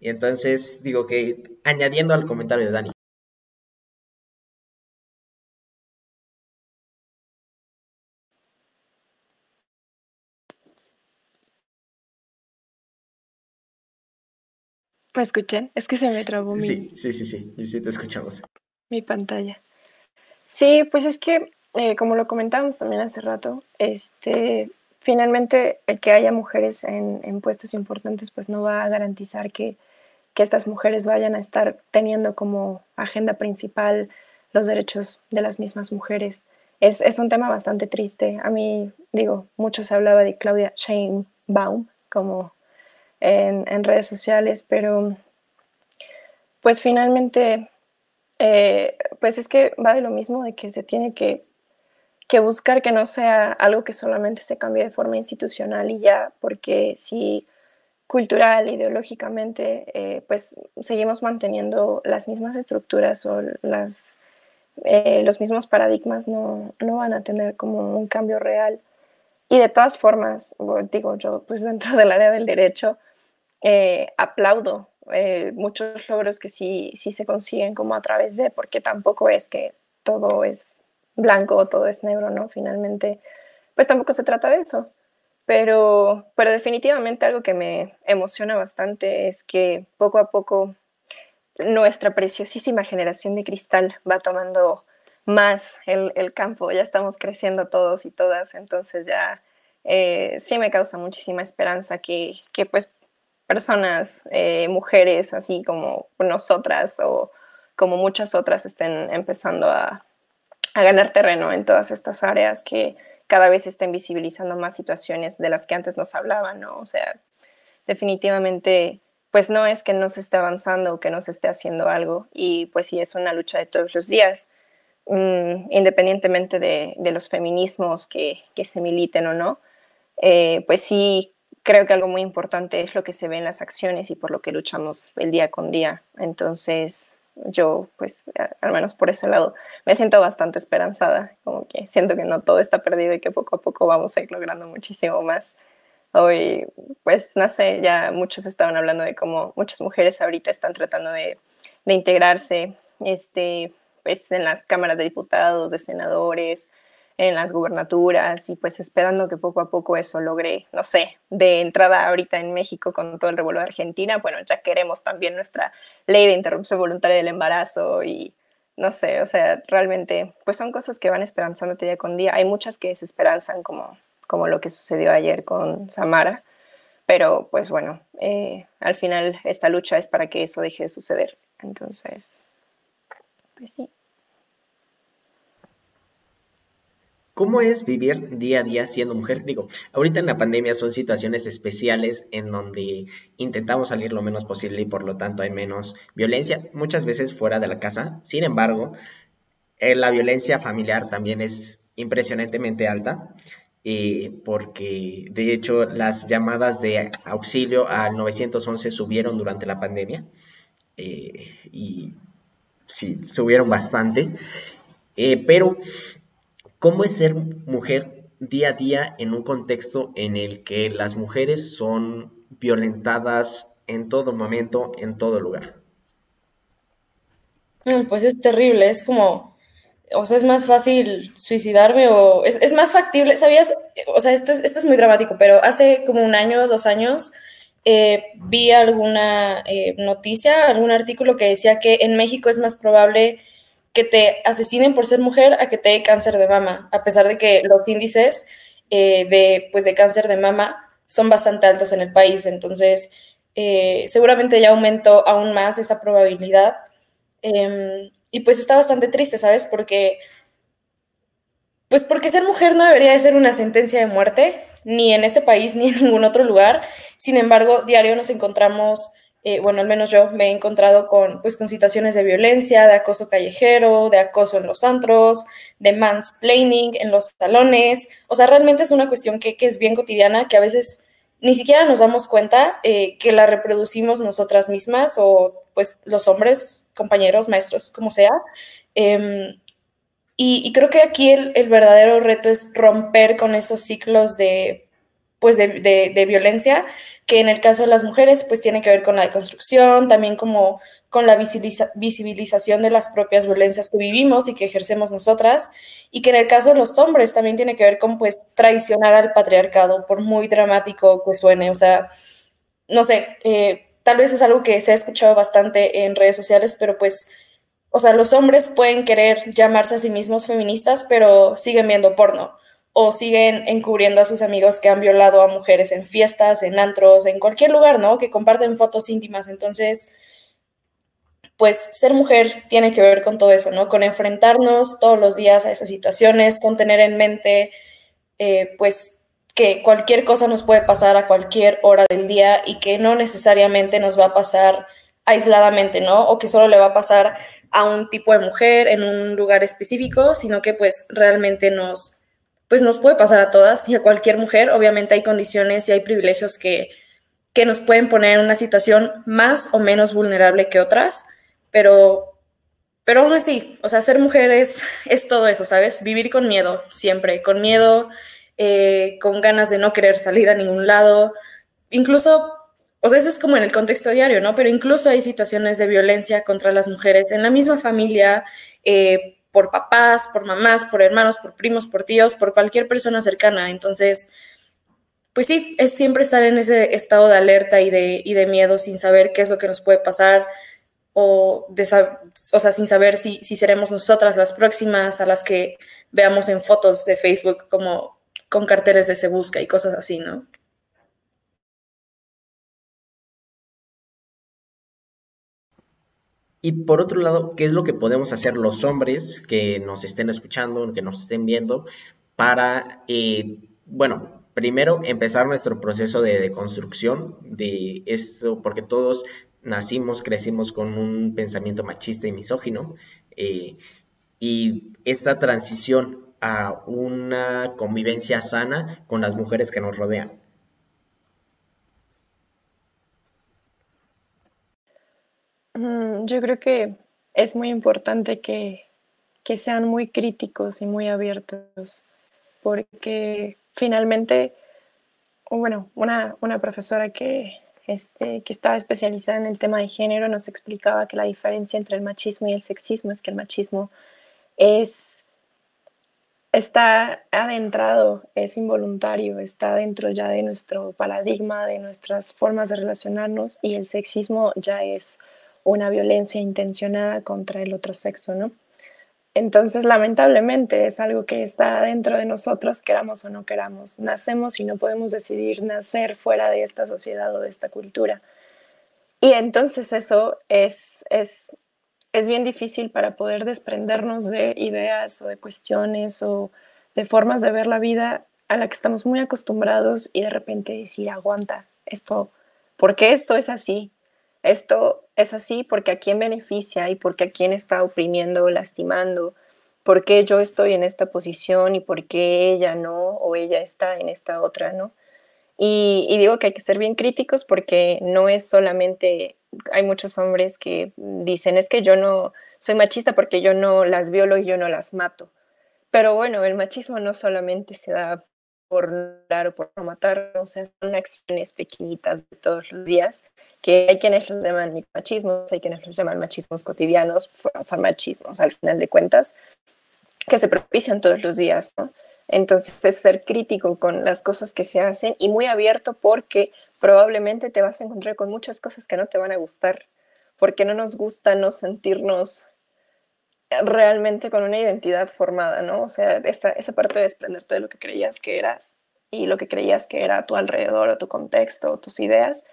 Y entonces digo que añadiendo al comentario de Dani. ¿Me escuchan? Es que se me trabó mi... Sí, sí, sí, sí, sí, te escuchamos. Mi pantalla. Sí, pues es que, eh, como lo comentábamos también hace rato, este, finalmente el que haya mujeres en, en puestos importantes pues no va a garantizar que que estas mujeres vayan a estar teniendo como agenda principal los derechos de las mismas mujeres. Es, es un tema bastante triste. A mí, digo, mucho se hablaba de Claudia Sheinbaum como en, en redes sociales, pero pues finalmente, eh, pues es que va de lo mismo, de que se tiene que, que buscar que no sea algo que solamente se cambie de forma institucional y ya, porque si cultural, ideológicamente, eh, pues seguimos manteniendo las mismas estructuras o las, eh, los mismos paradigmas, no, no, van a tener como un cambio real. Y de todas formas, digo yo, pues dentro del área del derecho, eh, aplaudo muchos logros que sí, sí se consiguen como a través de, porque tampoco es que todo es blanco o todo es negro, ¿no? Finalmente, pues tampoco se trata de eso. Pero, pero definitivamente algo que me emociona bastante es que poco a poco nuestra preciosísima generación de cristal va tomando más el, el campo, ya estamos creciendo todos y todas, entonces ya eh, sí me causa muchísima esperanza que, que pues personas, eh, mujeres así como nosotras o como muchas otras estén empezando a, ganar terreno en todas estas áreas que cada vez se estén visibilizando más situaciones de las que antes nos hablaban, ¿no? O sea, definitivamente, pues no es que no se esté avanzando o que no se esté haciendo algo, y pues sí es una lucha de todos los días, mm, independientemente de, los feminismos que, se militen o no, eh, pues sí creo que algo muy importante es lo que se ve en las acciones y por lo que luchamos el día con día. Entonces, yo, pues, al menos por ese lado, me siento bastante esperanzada, como que siento que no todo está perdido y que poco a poco vamos a ir logrando muchísimo más. Hoy, pues, no sé, ya muchos estaban hablando de cómo muchas mujeres ahorita están tratando de, de integrarse, este, pues, en las cámaras de diputados, de senadores, en las gubernaturas y pues esperando que poco a poco eso logre, no sé, de entrada ahorita en México con todo el revuelo de Argentina, bueno, ya queremos también nuestra ley de interrupción voluntaria del embarazo y no sé, o sea, realmente pues son cosas que van esperanzándote día con día. Hay muchas que desesperanzan como, como lo que sucedió ayer con Samara, pero pues bueno, eh, al final esta lucha es para que eso deje de suceder. Entonces, pues sí. ¿Cómo es vivir día a día siendo mujer? Digo, ahorita en la pandemia son situaciones especiales en donde intentamos salir lo menos posible y por lo tanto hay menos violencia, muchas veces fuera de la casa. Sin embargo, eh, la violencia familiar también es impresionantemente alta. Eh, porque de hecho las llamadas de auxilio al 911 subieron durante la pandemia eh, y sí, subieron bastante. pero, ¿cómo es ser mujer día a día en un contexto en el que las mujeres son violentadas en todo momento, en todo lugar? Mm, pues es terrible, es como o sea, es más fácil suicidarme o es, más factible, ¿sabías? O sea, esto es, esto es muy dramático, pero hace como un año, dos años, eh, vi alguna eh, noticia, algún artículo que decía que en México es más probable que te asesinen por ser mujer a que te dé cáncer de mama, a pesar de que los índices eh, de, pues, de cáncer de mama son bastante altos en el país. Entonces, seguramente ya aumentó aún más esa probabilidad. Em, y pues está bastante triste, ¿sabes? Porque, pues porque ser mujer no debería de ser una sentencia de muerte, ni en este país ni en ningún otro lugar. Sin embargo, diario nos encontramos, eh, bueno, al menos yo me he encontrado con, pues, con situaciones de violencia, de acoso callejero, de acoso en los antros, de mansplaining en los salones. O sea, realmente es una cuestión que, que es bien cotidiana, que a veces ni siquiera nos damos cuenta eh, que la reproducimos nosotras mismas o pues los hombres, compañeros, maestros, como sea. Em, y, creo que aquí el, verdadero reto es romper con esos ciclos de, pues de, violencia, que en el caso de las mujeres pues tiene que ver con la deconstrucción, también como con la visibilización de las propias violencias que vivimos y que ejercemos nosotras, y que en el caso de los hombres también tiene que ver con pues traicionar al patriarcado, por muy dramático que suene, o sea, no sé, eh, tal vez es algo que se ha escuchado bastante en redes sociales, pero pues, o sea, los hombres pueden querer llamarse a sí mismos feministas, pero siguen viendo porno o siguen encubriendo a sus amigos que han violado a mujeres en fiestas, en antros, en cualquier lugar, ¿no? Que comparten fotos íntimas. Entonces, pues ser mujer tiene que ver con todo eso, ¿no? Con enfrentarnos todos los días a esas situaciones, con tener en mente, eh, pues, que cualquier cosa nos puede pasar a cualquier hora del día y que no necesariamente nos va a pasar aisladamente, ¿no? O que solo le va a pasar a un tipo de mujer en un lugar específico, sino que pues realmente nos, pues nos puede pasar a todas y a cualquier mujer. Obviamente hay condiciones y hay privilegios que, que nos pueden poner en una situación más o menos vulnerable que otras, pero, pero aún así, o sea, ser mujer es, todo eso, ¿sabes? Vivir con miedo, siempre, con miedo, eh, con ganas de no querer salir a ningún lado, incluso, o sea, eso es como en el contexto diario, ¿no? Pero incluso hay situaciones de violencia contra las mujeres en la misma familia, eh, por papás, por mamás, por hermanos, por primos, por tíos, por cualquier persona cercana. Entonces, pues sí, es siempre estar en ese estado de alerta y de, y de miedo sin saber qué es lo que nos puede pasar, o, o sea, sin saber si, si seremos nosotras las próximas a las que veamos en fotos de Facebook como con carteles de se busca y cosas así, ¿no? Y por otro lado, ¿qué es lo que podemos hacer los hombres que nos estén escuchando, que nos estén viendo, para, eh, bueno, primero empezar nuestro proceso de, de construcción de esto, porque todos nacimos, crecimos con un pensamiento machista y misógino, eh, y esta transición a una convivencia sana con las mujeres que nos rodean. Yo creo que es muy importante que, sean muy críticos y muy abiertos, porque finalmente, bueno, una profesora que, este, que estaba especializada en el tema de género, nos explicaba que la diferencia entre el machismo y el sexismo es que el machismo es, está adentrado, es involuntario, está dentro ya de nuestro paradigma, de nuestras formas de relacionarnos y el sexismo ya es una violencia intencionada contra el otro sexo, ¿no? Entonces, lamentablemente, es algo que está dentro de nosotros, queramos o no queramos. Nacemos y no podemos decidir nacer fuera de esta sociedad o de esta cultura. Y entonces eso es, es, es bien difícil para poder desprendernos de ideas o de cuestiones o de formas de ver la vida a la que estamos muy acostumbrados y de repente decir, aguanta, esto, ¿por qué esto es así? Esto es así porque a quién beneficia y porque a quién está oprimiendo lastimando, por qué yo estoy en esta posición y por qué ella no o ella está en esta otra, ¿no? Y, y, digo que hay que ser bien críticos porque no es solamente, hay muchos hombres que dicen, es que yo no soy machista porque yo no las violo y yo no las mato. Pero bueno, el machismo no solamente se da por dar o por no matar, o sea, son acciones pequeñitas de todos los días, que hay quienes los llaman machismos, hay quienes los llaman machismos cotidianos, son machismos al final de cuentas, que se propician todos los días, ¿no? Entonces es ser crítico con las cosas que se hacen y muy abierto porque probablemente te vas a encontrar con muchas cosas que no te van a gustar, porque no nos gusta no sentirnos realmente con una identidad formada, ¿no? O sea, esa, esa parte de desprenderte de lo que creías que eras y lo que creías que era a tu alrededor o tu contexto o tus ideas,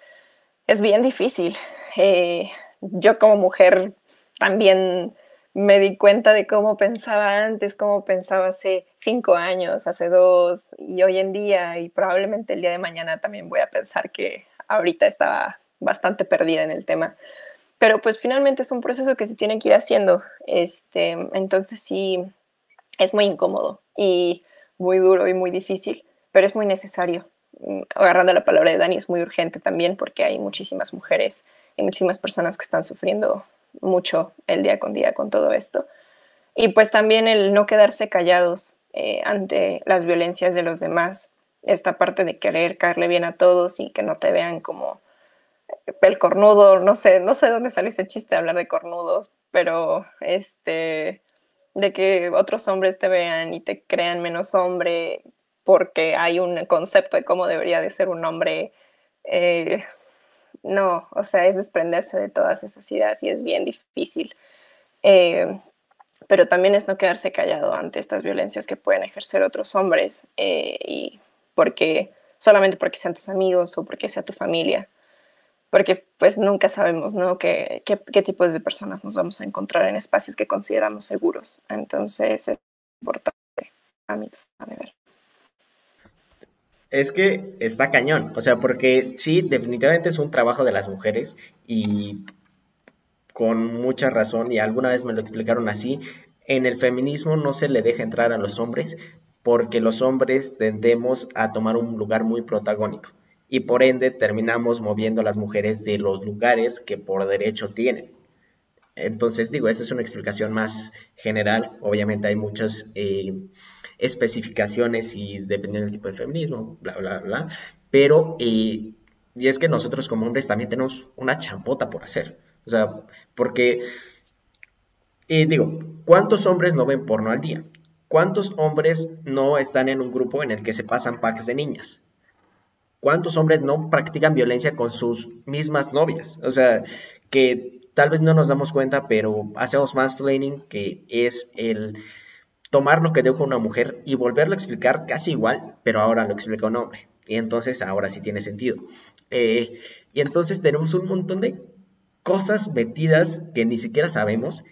es bien difícil. Eh, yo como mujer también me di cuenta de cómo pensaba antes, cómo pensaba hace cinco años, hace dos y hoy en día y probablemente el día de mañana también voy a pensar que ahorita estaba bastante perdida en el tema pero pues finalmente es un proceso que se tiene que ir haciendo. Este, entonces sí, es muy incómodo y muy duro y muy difícil, pero es muy necesario. Mm, agarrando la palabra de Dani, es muy urgente también porque hay muchísimas mujeres y muchísimas personas que están sufriendo mucho el día con día con todo esto. Y pues también el no quedarse callados eh, ante las violencias de los demás, esta parte de querer caerle bien a todos y que no te vean como el cornudo, no sé, no sé dónde salió ese chiste de hablar de cornudos, pero este, de que otros hombres te vean y te crean menos hombre porque hay un concepto de cómo debería de ser un hombre. Eh, no, o sea, es desprenderse de todas esas ideas y es bien difícil. Eh, pero también es no quedarse callado ante estas violencias que pueden ejercer otros hombres eh, y porque solamente porque sean tus amigos o porque sea tu familia porque pues nunca sabemos, ¿no? ¿Qué, qué, qué tipos de personas nos vamos a encontrar en espacios que consideramos seguros. Entonces es importante a mí de ver. Es que está cañón, o sea, porque sí, definitivamente es un trabajo de las mujeres y con mucha razón, y alguna vez me lo explicaron así, en el feminismo no se le deja entrar a los hombres porque los hombres tendemos a tomar un lugar muy protagónico y por ende terminamos moviendo a las mujeres de los lugares que por derecho tienen. Entonces, digo, esa es una explicación más general. Obviamente hay muchas eh, especificaciones y dependiendo del tipo de feminismo, bla, bla, bla. Pero, eh, y es que nosotros como hombres también tenemos una champota por hacer. O sea, porque, eh, digo, ¿cuántos hombres no ven porno al día? ¿Cuántos hombres no están en un grupo en el que se pasan packs de niñas? ¿Cuántos hombres no practican violencia con sus mismas novias? O sea, que tal vez no nos damos cuenta, pero hacemos más planning, que es el tomar lo que dijo una mujer y volverlo a explicar casi igual, pero ahora lo explica un hombre. Y entonces ahora sí tiene sentido. Eh, y entonces tenemos un montón de cosas metidas que ni siquiera sabemos.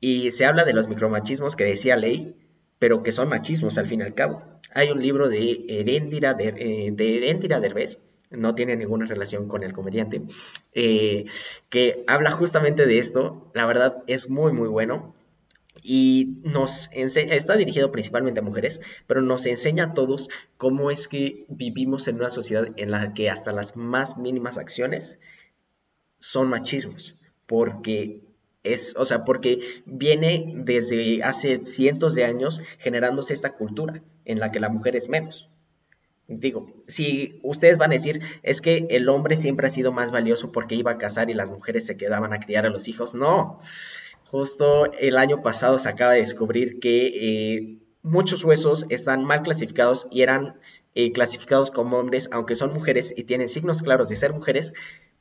Y se habla de los micromachismos que decía Ley, pero que son machismos al fin y al cabo. Hay un libro de Erendira, de, eh, de Derbez, no tiene ninguna relación con el comediante, eh, que habla justamente de esto. La verdad es muy, muy bueno. Y nos enseña, está dirigido principalmente a mujeres, pero nos enseña a todos cómo es que vivimos en una sociedad en la que hasta las más mínimas acciones son machismos, porque es, o sea, porque viene desde hace cientos de años generándose esta cultura en la que la mujer es menos. Digo, si ustedes van a decir, es que el hombre siempre ha sido más valioso porque iba a casar y las mujeres se quedaban a criar a los hijos, no. Justo el año pasado se acaba de descubrir que eh, muchos huesos están mal clasificados y eran eh, clasificados como hombres, aunque son mujeres y tienen signos claros de ser mujeres,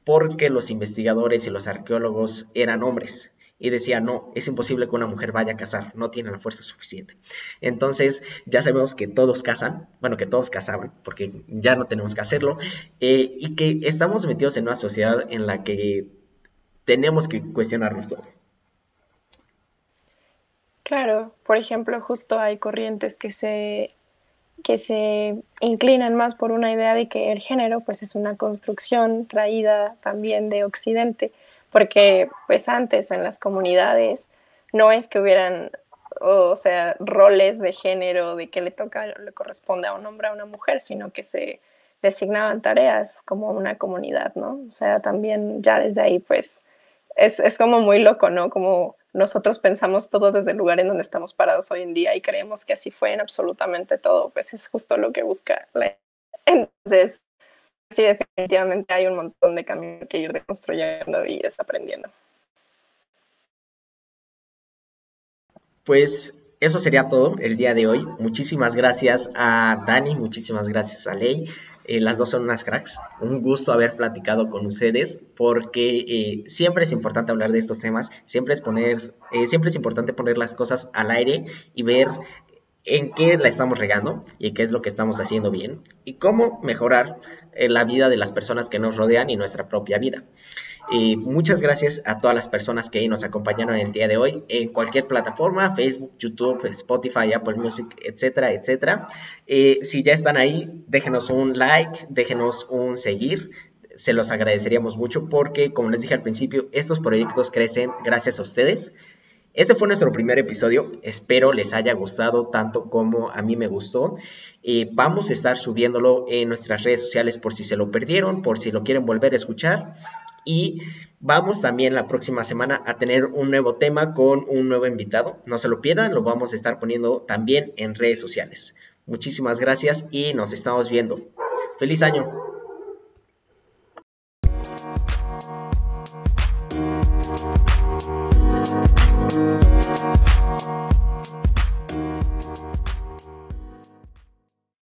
porque los investigadores y los arqueólogos eran hombres y decía, no, es imposible que una mujer vaya a casar, no tiene la fuerza suficiente. Entonces, ya sabemos que todos casan, bueno, que todos casaban, porque ya no tenemos que hacerlo, eh, y que estamos metidos en una sociedad en la que tenemos que cuestionarnos todo. Claro, por ejemplo, justo hay corrientes que se que se inclinan más por una idea de que el género pues es una construcción traída también de occidente porque pues antes en las comunidades no es que hubieran, o sea, roles de género, de que le toca, le corresponde a un hombre, a una mujer, sino que se designaban tareas como una comunidad, ¿no? O sea, también ya desde ahí pues es, es como muy loco, ¿no? Como nosotros pensamos todo desde el lugar en donde estamos parados hoy en día y creemos que así fue en absolutamente todo, pues es justo lo que busca la... Entonces, sí, definitivamente hay un montón de camino que ir deconstruyendo y desaprendiendo. Pues eso sería todo el día de hoy. Muchísimas gracias a Dani, muchísimas gracias a Ley. Eh, las dos son unas cracks. Un gusto haber platicado con ustedes porque eh, siempre es importante hablar de estos temas, siempre es poner, eh, siempre es importante poner las cosas al aire y ver en qué la estamos regando y qué es lo que estamos haciendo bien y cómo mejorar la vida de las personas que nos rodean y nuestra propia vida. Y muchas gracias a todas las personas que nos acompañaron el día de hoy en cualquier plataforma, Facebook, YouTube, Spotify, Apple Music, etcétera, etcétera. Eh, si ya están ahí, déjenos un like, déjenos un seguir, se los agradeceríamos mucho porque, como les dije al principio, estos proyectos crecen gracias a ustedes. Este fue nuestro primer episodio, espero les haya gustado tanto como a mí me gustó. Eh, vamos a estar subiéndolo en nuestras redes sociales por si se lo perdieron, por si lo quieren volver a escuchar. Y vamos también la próxima semana a tener un nuevo tema con un nuevo invitado. No se lo pierdan, lo vamos a estar poniendo también en redes sociales. Muchísimas gracias y nos estamos viendo. Feliz año.